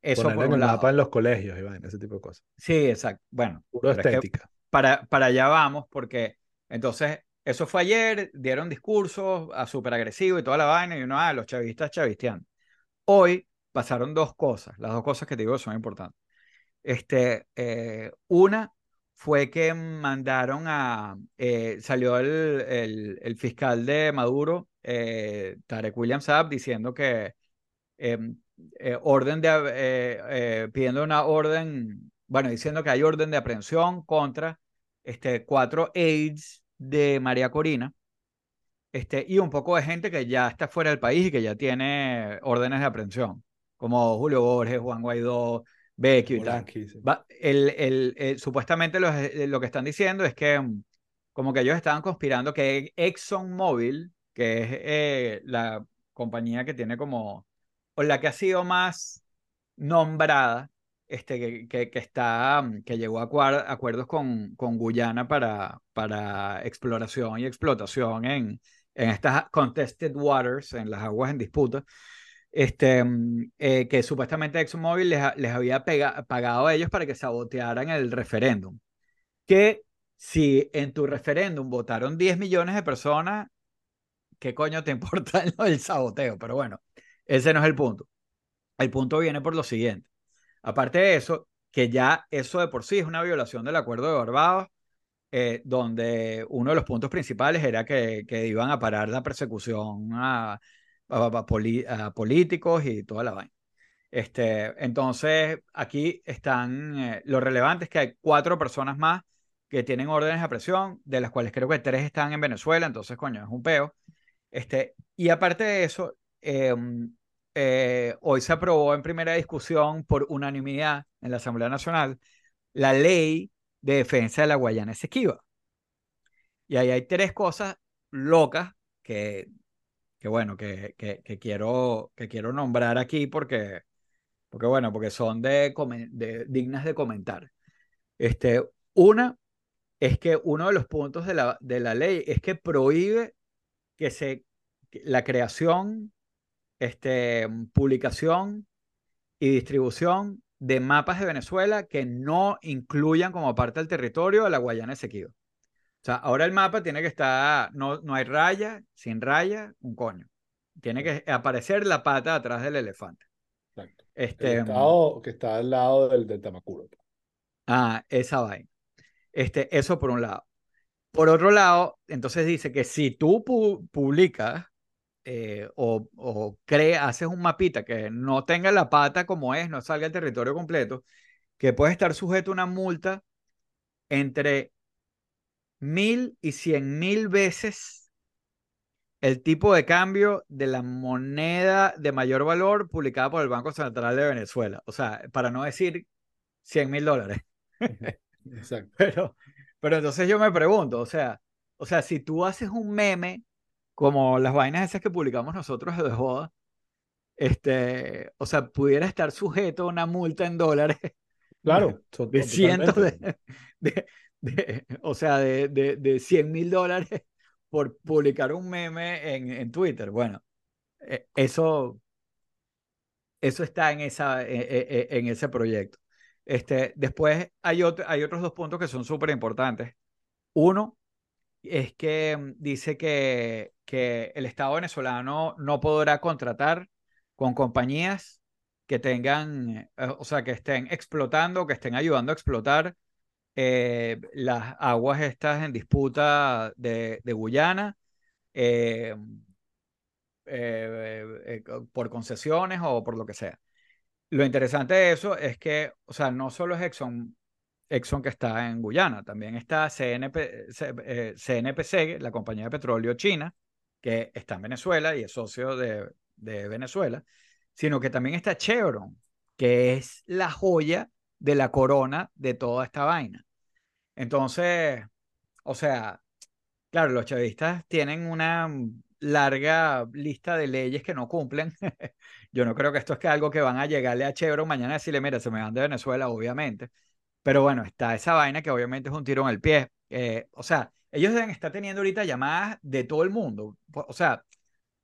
eso Poner por un el mapa lado. en los colegios, Iván, ese tipo de cosas. Sí, exacto. Bueno, Puro pero es que estética. para, para allá vamos, porque entonces eso fue ayer, dieron discursos a súper agresivo y toda la vaina, y uno, ah, los chavistas chavisteando. Hoy pasaron dos cosas, las dos cosas que te digo son importantes. Este, eh, una fue que mandaron a, eh, salió el, el, el fiscal de Maduro, eh, Tarek William Saab, diciendo que eh, eh, orden de, eh, eh, pidiendo una orden, bueno, diciendo que hay orden de aprehensión contra este, cuatro aides de María Corina, este, y un poco de gente que ya está fuera del país y que ya tiene órdenes de aprehensión, como Julio Borges, Juan Guaidó, Vecchio y tal. Sí. Va- el, el, el- supuestamente lo, lo que están diciendo es que mm, como que ellos estaban conspirando que ExxonMobil, que es eh, la compañía que tiene como, o la que ha sido más nombrada, este, que, que, está, que llegó a acuer- acuerdos con, con Guyana para, para exploración y explotación en, en estas contested waters, en las aguas en disputa, este, eh, que supuestamente ExxonMobil les, les había pagado a ellos para que sabotearan el referéndum. Que si en tu referéndum votaron 10 millones de personas, ¿qué coño te (laughs) importa del saboteo? Pero bueno, ese no es el punto. El punto viene por lo siguiente. Aparte de eso, que ya eso de por sí es una violación del Acuerdo de Barbados, eh, donde uno de los puntos principales era que, que iban a parar la persecución a, a- políticos y toda la vaina. Este, entonces, aquí están, eh, lo relevante es que hay cuatro personas más que tienen órdenes de presión, de las cuales creo que tres están en Venezuela, entonces, coño, es un peo. Este, y aparte de eso, em, eh, hoy se aprobó en primera discusión por unanimidad en la Asamblea Nacional la ley de defensa de la Guayana Esequiba. Y ahí hay tres cosas locas que, que bueno, que, que, quiero, que quiero nombrar aquí porque, porque bueno, porque son de, dignas de comentar. Este, una es que uno de los puntos de la, de la ley es que prohíbe que se la creación, este, publicación y distribución de mapas de Venezuela que no incluyan como parte del territorio a la Guayana Esequiba. O sea, ahora el mapa tiene que estar, no, no hay raya, sin raya, un coño. Tiene que aparecer la pata atrás del elefante. Exacto. Este, el estado que está al lado del, del Tamacuro. Ah, esa vaina. Este, eso por un lado. Por otro lado, entonces dice que si tú publicas eh, o, o creas, haces un mapita que no tenga la pata como es, no salga el territorio completo, que puede estar sujeto a una multa entre mil y cien mil veces el tipo de cambio de la moneda de mayor valor publicada por el Banco Central de Venezuela. O sea, para no decir cien mil dólares. (laughs) Exacto. Pero, pero entonces yo me pregunto, o sea, o sea, si tú haces un meme como las vainas esas que publicamos nosotros de joda, este, o sea, pudiera estar sujeto a una multa en dólares. (laughs) Claro, (laughs) de cientos (laughs) de, o sea, de, de, de 100 mil dólares por publicar un meme en, en Twitter. Bueno, e, eso, eso está en, esa, e, e, en ese proyecto. Este, después hay, otro, hay otros dos puntos que son súper importantes. Uno es que mm, dice que, que el Estado venezolano no podrá contratar con compañías que tengan, eh, o sea, que estén explotando, que estén ayudando a explotar eh, las aguas estas en disputa de, Guyana eh, por concesiones o por lo que sea. Lo interesante de eso es que, o sea, no solo es Exxon, Exxon que está en Guyana, también está CNP, CNPC, la compañía de petróleo china, que está en Venezuela y es socio de, de Venezuela, sino que también está Chevron, que es la joya de la corona de toda esta vaina. Entonces, o sea, claro, los chavistas tienen una larga lista de leyes que no cumplen. (laughs) Yo no creo que esto es que algo que van a llegarle a Chevron mañana y decirle, mira, se me van de Venezuela, obviamente. Pero bueno, está esa vaina que obviamente es un tiro en el pie. Eh, o sea, ellos deben estar teniendo ahorita llamadas de todo el mundo, o sea,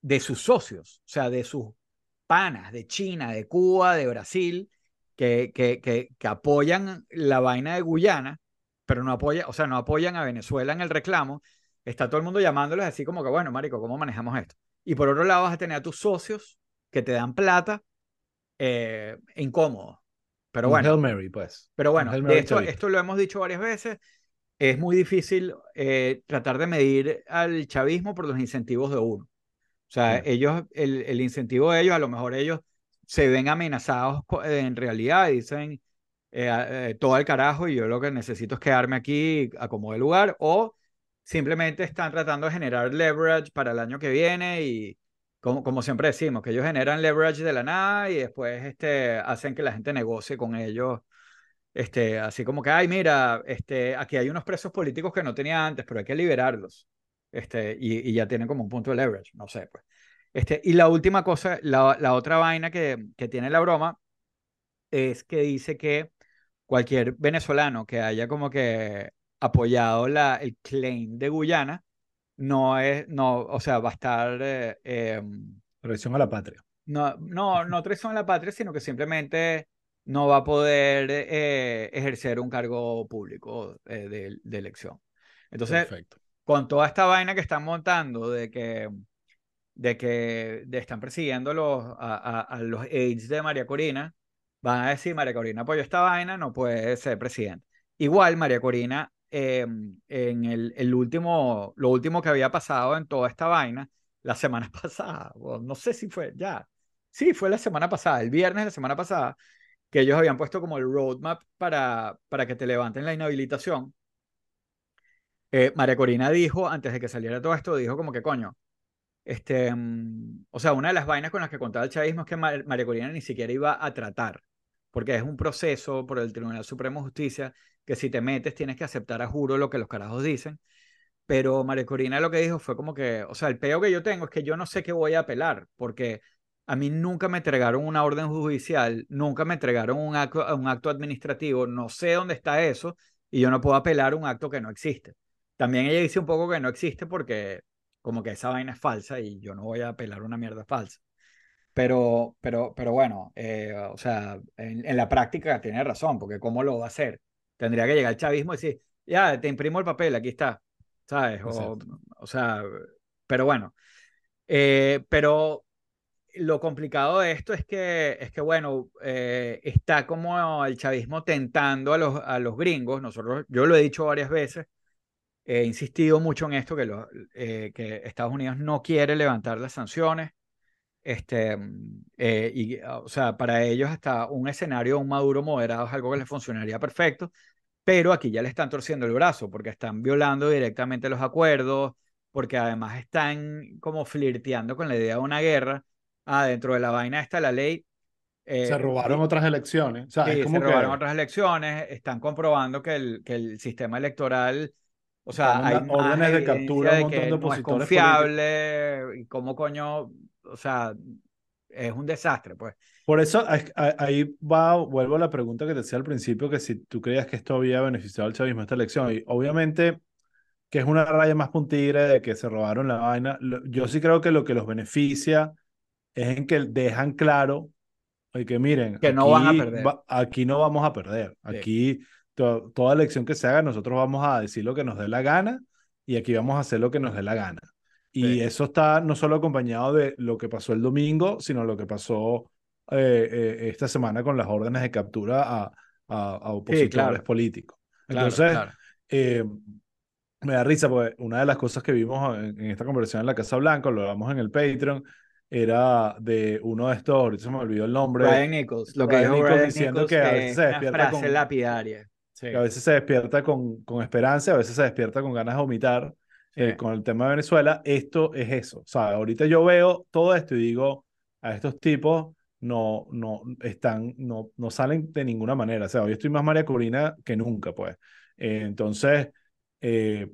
de sus socios, o sea, de sus panas, de China, de Cuba, de Brasil, que, que, que, que apoyan la vaina de Guyana, pero no apoyan, o sea, no apoyan a Venezuela en el reclamo está todo el mundo llamándoles así como que, bueno, Marico, ¿cómo manejamos esto? Y por otro lado vas a tener a tus socios que te dan plata eh, incómodos. Pero bueno, Mary, pues. Pero bueno, esto, esto lo hemos dicho varias veces. Es muy difícil eh, tratar de medir al chavismo por los incentivos de uno. O sea, ellos, el, el, incentivo de ellos, a lo mejor ellos se ven amenazados en realidad y dicen eh, todo el carajo y yo lo que necesito es quedarme aquí a como de lugar o simplemente están tratando de generar leverage para el año que viene y como, como siempre decimos, que ellos generan leverage de la nada y después este, hacen que la gente negocie con ellos. Este, así como que, ay, mira, este, aquí hay unos presos políticos que no tenía antes, pero hay que liberarlos. Este, y, y ya tienen como un punto de leverage, no sé, pues. Este, y la última cosa, la, la otra vaina que, que tiene la broma es que dice que cualquier venezolano que haya como que apoyado la, el claim de Guyana, no es, no, o sea, va a estar... Eh, em, traición a la patria. No, no, no traición a la patria, sino que simplemente no va a poder eh, ejercer un cargo público eh, de, de, elección. Entonces, con toda esta vaina que están montando de que, de que de están persiguiendo los, a, a, los aides de María Corina, van a decir, María Corina apoyó esta vaina, no puede ser presidente. Igual María Corina Em, en el, el, último, lo último que había pasado en toda esta vaina, la semana (laughs) pasada, no sé si fue ya, sí, fue la semana pasada, el viernes de la semana pasada, que ellos habían puesto como el roadmap para, para que te levanten la inhabilitación. eh, María Corina dijo, antes de que saliera todo esto, dijo como que coño, este, mm, o sea, una de las vainas con las que contaba el chavismo es que María Corina ni siquiera iba a tratar, porque es un proceso por el Tribunal Supremo de Justicia que si te metes tienes que aceptar a juro lo que los carajos dicen. Pero María Corina lo que dijo fue como que, o sea, el peo que yo tengo es que yo no sé qué voy a apelar, porque a mí nunca me entregaron una orden judicial, nunca me entregaron un acto, un acto administrativo, no sé dónde está eso y yo no puedo apelar un acto que no existe. También ella dice un poco que no existe porque como que esa vaina es falsa y yo no voy a apelar una mierda falsa. Pero, pero, pero bueno, eh, o sea, en, la práctica tiene razón, porque ¿cómo lo va a hacer? Tendría que llegar el chavismo y decir, ya, te imprimo el papel, aquí está, ¿sabes? O, o sea, pero bueno, eh, pero lo complicado de esto es que, es que bueno, eh, está como el chavismo tentando a los, a los gringos, nosotros, yo lo he dicho varias veces, he insistido mucho en esto, que, eh, que Estados Unidos no quiere levantar las sanciones, este, eh, y, o sea, para ellos hasta un escenario, un Maduro moderado es algo que les funcionaría perfecto, pero aquí ya le están torciendo el brazo porque están violando directamente los acuerdos, porque además están como flirteando con la idea de una guerra ah, dentro de la vaina está la ley. Eh, se robaron otras elecciones. O se robaron otras elecciones, están comprobando que el, que el sistema electoral, o sea, hay órdenes de captura de que no es confiable y cómo coño, o sea, es un desastre, pues. Por eso ahí va, vuelvo a la pregunta que te decía al principio, que si tú creías que esto había beneficiado al chavismo esta elección, y obviamente que es una raya más puntigre de que se robaron la vaina, yo sí creo que lo que los beneficia es en que dejan claro que miren, que no van a perder. aquí no vamos a perder. Aquí toda elección que se haga, nosotros vamos a decir lo que nos dé la gana y aquí vamos a hacer lo que nos dé la gana. Y eso está no solo acompañado de lo que pasó el domingo, sino lo que pasó eh, eh, esta semana con las órdenes de captura a, a, opositores políticos. Entonces, eh, me da risa porque una de las cosas que vimos en, en, esta conversación en la Casa Blanca, lo hablamos en el Patreon, era de uno de estos, ahorita se me olvidó el nombre. Brian Nichols, lo que dijo Brian diciendo que, a veces se despierta con lapidaria. a veces se despierta con, con esperanza, a veces se despierta con ganas de vomitar. Eh, con el tema de Venezuela, esto es eso. O sea, ahorita yo veo todo esto y digo, a estos tipos no, no están, no, no salen de ninguna manera. O sea, hoy estoy más María Corina que nunca, pues. Eh, entonces, eh,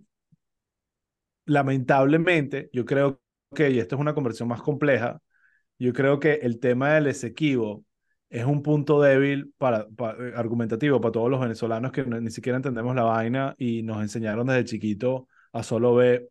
lamentablemente, yo creo y esto es una conversión más compleja, yo creo que el tema del Esequibo es un punto débil para, eh, argumentativo para todos los venezolanos que ni siquiera entendemos la vaina y nos enseñaron desde chiquito a solo ver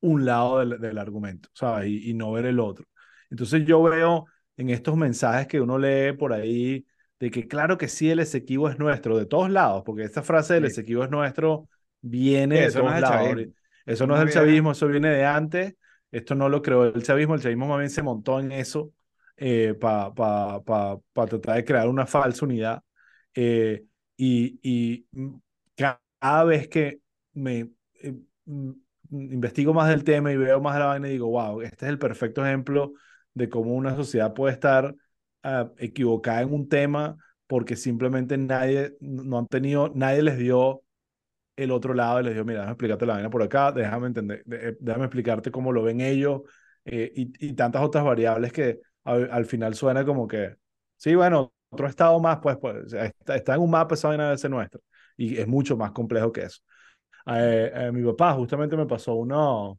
un lado del, argumento, ¿sabes? Y, y, no ver el otro. Entonces yo veo en estos mensajes que uno lee por ahí de que claro que sí, el Esequibo es nuestro, de todos lados, porque esta frase del Esequibo es nuestro viene de todos lados. Eso no es del chavismo, eso viene de antes esto no lo creó el chavismo, el chavismo más bien se montó en eso eh, para pa, pa, tratar de crear una falsa unidad. Eh, y, y, cada vez que me eh, mm, investigo más del tema y veo más la vaina, digo, wow, este es el perfecto ejemplo de cómo una sociedad puede estar ah, equivocada en un tema porque simplemente nadie, no han tenido, nadie les dio el otro lado y les digo, mira, déjame explicarte la vaina por acá, déjame entender, eh, déjame explicarte cómo lo ven ellos eh, y, y, tantas otras variables que al, final suena como que, sí, bueno, otro estado más, pues, pues está, está, en un mapa esa vaina de ser nuestra y es mucho más complejo que eso. Eh, mi papá justamente me pasó uno,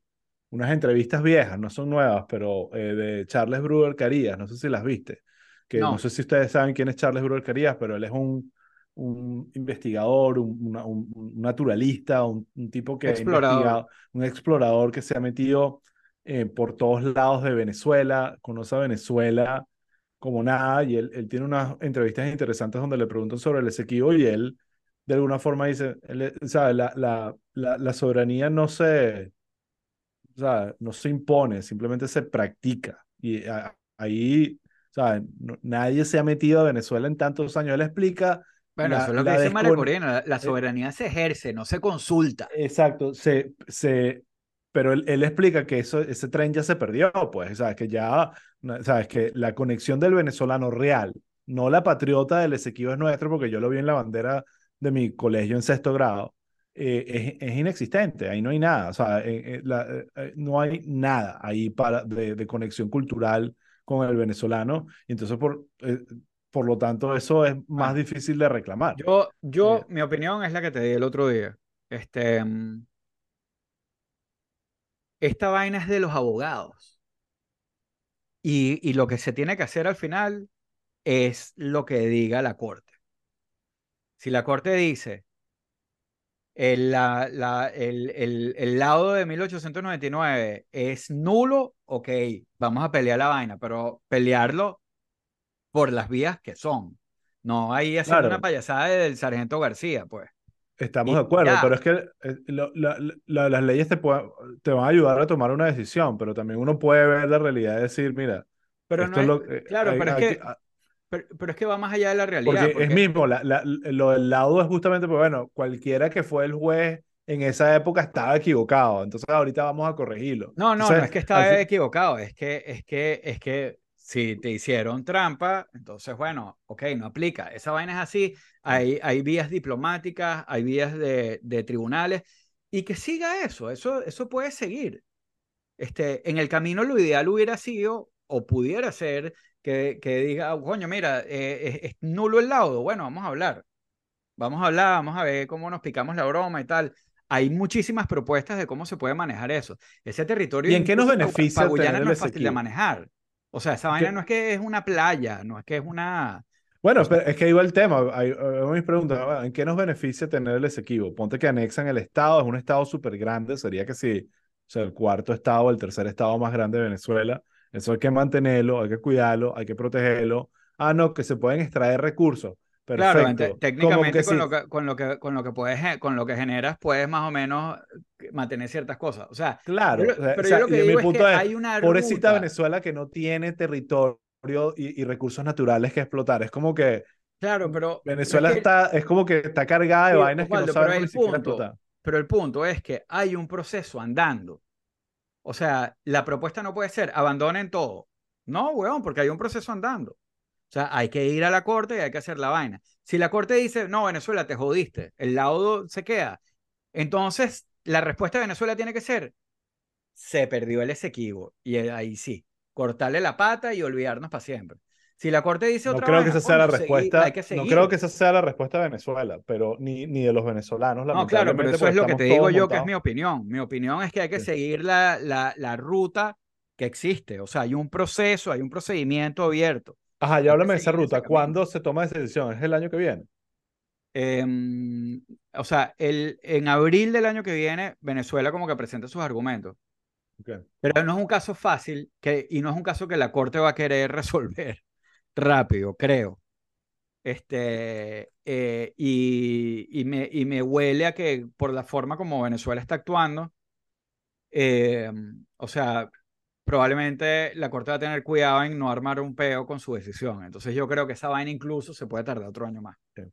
unas entrevistas viejas, no son nuevas, pero de Charles Brewer Carías, no sé si las viste, que no. no sé si ustedes saben quién es Charles Brewer Carías, pero él es un un investigador, un, naturalista, un, tipo que explorador. un explorador que se ha metido eh, por todos lados de Venezuela, conoce a Venezuela como nada, y él, él tiene unas entrevistas interesantes donde le preguntan sobre el Esequibo y él de alguna forma dice, él, La, la, la, la, soberanía no se, o sea, no se impone, simplemente se practica. Y ahí, o nadie se ha metido a Venezuela en tantos años. Él explica bueno, eso es lo que dice María Corina, la, eh, soberanía se ejerce, no se consulta. Exacto, se, se, pero él, él, explica que eso, ese tren ya se perdió, pues, sabes que ya, sabes que la conexión del venezolano real, no la patriota del Esequibo es nuestro, porque yo lo vi en la bandera de mi colegio en sexto grado, es, es, inexistente, ahí no hay nada, o sea, la, no hay nada ahí para, de, de, conexión cultural con el venezolano, y entonces por, por lo tanto eso es más difícil de reclamar. Yo, yo, mi opinión es la que te di el otro día. Este, mm, esta vaina es de los abogados. Y, y, lo que se tiene que hacer al final es lo que diga la corte. Si la corte dice el, la, la, el, el, el laudo de 1899 es nulo, ok, vamos a pelear la vaina, pero pelearlo por las vías que son. No ahí haciendo una payasada del sargento García, pues. Estamos de acuerdo, pero es que eh, las leyes te, te van a ayudar a tomar una decisión, pero también uno puede ver la realidad y decir, mira, pero no es, lo, claro, pero, es que, ah pero, es que va más allá de la realidad. Porque, es mismo, lo del laudo es justamente, pues bueno, cualquiera que fue el juez en esa época estaba equivocado, entonces ahorita vamos a corregirlo. No, no, no es que estaba equivocado, es que, es que, es que si te hicieron trampa, entonces, bueno, ok, no aplica. Esa vaina es así. Hay, hay vías diplomáticas, hay vías de, de tribunales, y que siga eso, eso, eso puede seguir. Este, en el camino lo ideal hubiera sido, o pudiera ser, que, que diga, oh, coño, mira, eh, es, nulo el laudo. Bueno, vamos a hablar. Vamos a hablar, vamos a ver cómo nos picamos la broma y tal. Hay muchísimas propuestas de cómo se puede manejar eso. Ese territorio. ¿Y en qué nos beneficia? Guyana no es fácil de manejar. O sea, esa vaina no es que es una playa, no es que es una... Bueno, pero es que va el tema. Hay, mis preguntas. ¿En qué nos beneficia tener el Esequibo? Ponte que anexan el estado, es un estado súper grande. Sería que si, o sea, el cuarto estado, el tercer estado más grande de Venezuela. Eso hay que mantenerlo, hay que cuidarlo, hay que protegerlo. Ah, no, que se pueden extraer recursos. Perfecto. Claro, técnicamente con, lo que, con, lo que, con lo que puedes, con lo que generas, puedes más o menos mantener ciertas cosas. O sea, claro. pero yo lo que digo es que hay una pobrecita Venezuela que no tiene territorio y, recursos naturales que explotar. Es como que Claro, pero Venezuela está, es como que está cargada de vainas que no saben pero el punto, Pero el punto es que hay un proceso andando. O sea, la propuesta no puede ser abandonen todo. No, weón, porque hay un proceso andando. O sea, hay que ir a la corte y hay que hacer la vaina. Si la corte dice, no, Venezuela, te jodiste, el laudo se queda, entonces la respuesta de Venezuela tiene que ser, se perdió el Esequibo. Y ahí sí, cortarle la pata y olvidarnos para siempre. Si la corte dice otra no creo que esa sea la respuesta. no creo que esa sea la respuesta de Venezuela, pero ni, ni de los venezolanos. No, claro, pero eso es lo que te digo yo, que es mi opinión. Mi opinión es que hay que seguir la, la, la, ruta que existe. O sea, hay un proceso, hay un procedimiento abierto. Ajá, ya háblame de esa ruta. ¿Cuándo se toma esa decisión? ¿Es el año que viene? Em, o sea, el, en abril del año que viene, Venezuela como que presenta sus argumentos. Pero no es un caso fácil que, y no es un caso que la Corte va a querer (laughs) resolver rápido, creo. Este, eh, y, y, me, y me huele a que por la forma como Venezuela está actuando, em, o sea, probablemente la Corte va a tener cuidado en no armar un peo con su decisión. Entonces yo creo que esa vaina incluso se puede tardar otro año más. ah,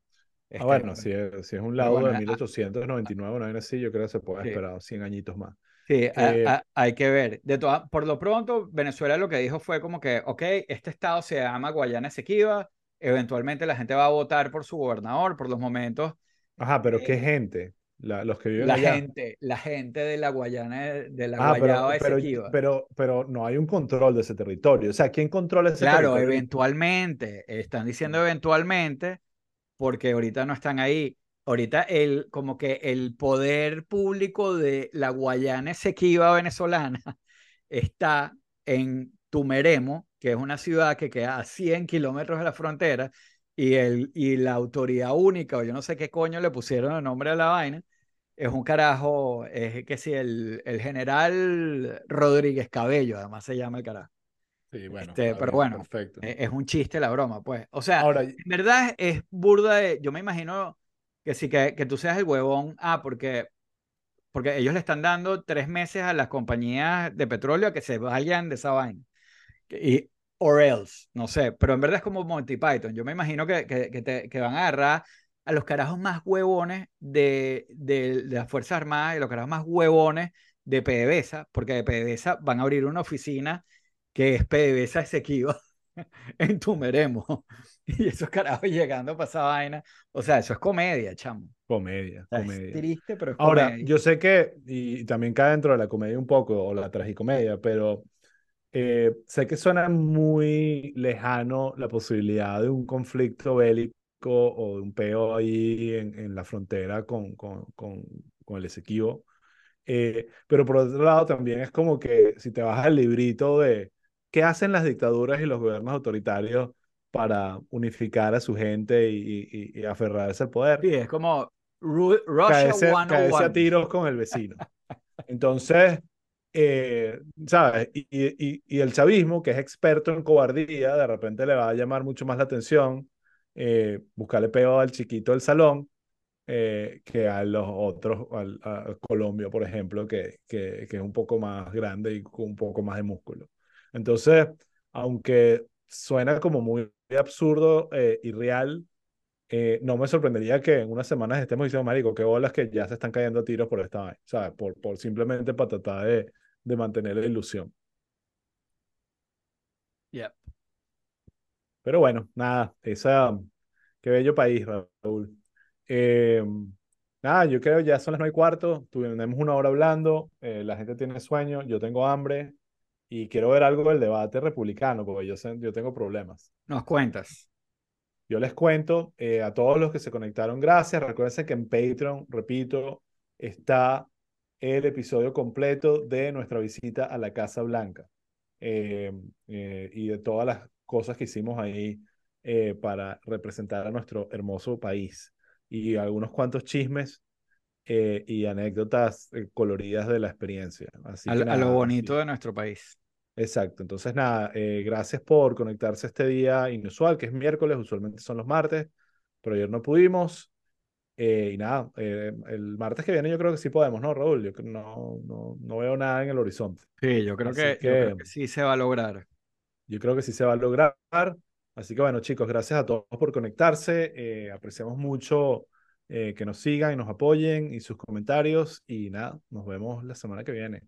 este, bueno, si es, si es un lado de 1899, una vaina así, yo creo que se puede esperar 100 añitos más. Sí, eh, hay que ver. De por lo pronto, Venezuela lo que dijo fue como que, ok, este estado se llama Guayana Esequiba, eventualmente la gente va a votar por su gobernador por los momentos. Ajá, pero ¿qué eh, gente? los que viven la allá. gente, la gente de la Guayana, de la ah, Guayaba pero, pero, pero, no hay un control de ese territorio. O sea, ¿quién controla ese territorio? Claro, eventualmente, están diciendo eventualmente, porque ahorita no están ahí. Ahorita el, como que el poder público de la Guayana Esequiba venezolana (laughs) está en Tumeremo, que es una ciudad que queda a 100 kilómetros de la frontera, y, el, y la autoridad única, o yo no sé qué coño le pusieron el nombre a la vaina, es un carajo, es que si el, el general Rodríguez Cabello, además se llama el carajo. Sí, bueno. Este, pero bueno, perfecto. E, es, un chiste la broma, pues. O sea, Ahora, en verdad es burda de. Yo me imagino que sí, que, que tú seas el huevón. Ah, porque, porque ellos le están dando tres meses a las compañías de petróleo a que se vayan de esa vaina. Y or else, no sé, pero en verdad es como Monty Python. Yo me imagino que, que, te, que van a agarrar a los carajos más huevones de, de, de, las Fuerzas Armadas y los carajos más huevones de PDVSA, porque de PDVSA van a abrir una oficina que es PDVSA Esequiba (laughs) en Tumeremo. (laughs) Y esos carajos llegando para esa vaina. O sea, eso es comedia, chamo. Comedia, O sea, comedia. Es triste, pero es Ahora, comedia. yo sé que, y también cae dentro de la comedia un poco, o la tragicomedia, pero eh, sé que suena muy lejano la posibilidad de un conflicto bélico o de un peo ahí en, en la frontera con, con, con, con el Esequibo. Eh, pero por otro lado también es como que si te vas al librito de qué hacen las dictaduras y los gobiernos autoritarios para unificar a su gente y, y, y aferrarse al poder, Sí, es como Ru- Russia caerse, caerse a 101. tiros con el vecino. Entonces, eh, ¿sabes? Y, y, el chavismo, que es experto en cobardía, de repente le va a llamar mucho más la atención eh, buscarle peo al chiquito del salón eh, que a los otros, al- a, Colombia, por ejemplo, que, que, que es un poco más grande y con un poco más de músculo. Entonces, aunque suena como muy absurdo eh, y real, eh, no me sorprendería que en unas semanas estemos diciendo, marico, qué bolas que ya se están cayendo a tiros por esta vaina, ¿sabes? Por, por simplemente para tratar de, de mantener la ilusión. Yep. Pero bueno, nada, esa, qué bello país, Raúl. Eh, nada, yo creo ya son las nueve y cuarto, tenemos una hora hablando, eh, la gente tiene sueño, yo tengo hambre y quiero ver algo del debate republicano, porque yo, yo tengo problemas. Nos cuentas. Yo les cuento eh, a todos los que se conectaron, gracias. Recuerden que en Patreon, repito, está el episodio completo de nuestra visita a la Casa Blanca eh, eh, y de todas las cosas que hicimos ahí para representar a nuestro hermoso país y algunos cuantos chismes y anécdotas coloridas de la experiencia. Así A, que a lo bonito de nuestro país. Exacto, entonces nada, eh, gracias por conectarse este día inusual, que es miércoles, usualmente son los martes, pero ayer no pudimos. Eh, y nada, eh, el martes que viene yo creo que sí podemos, ¿no, Raúl? Yo no, no, no veo nada en el horizonte. Sí, yo creo Así que, yo creo que- que sí se va a lograr. Yo creo que sí se va a lograr. Así que bueno, chicos, gracias a todos por conectarse. eh, apreciamos mucho eh, que nos sigan y nos apoyen y sus comentarios. Y nada, nos vemos la semana que viene.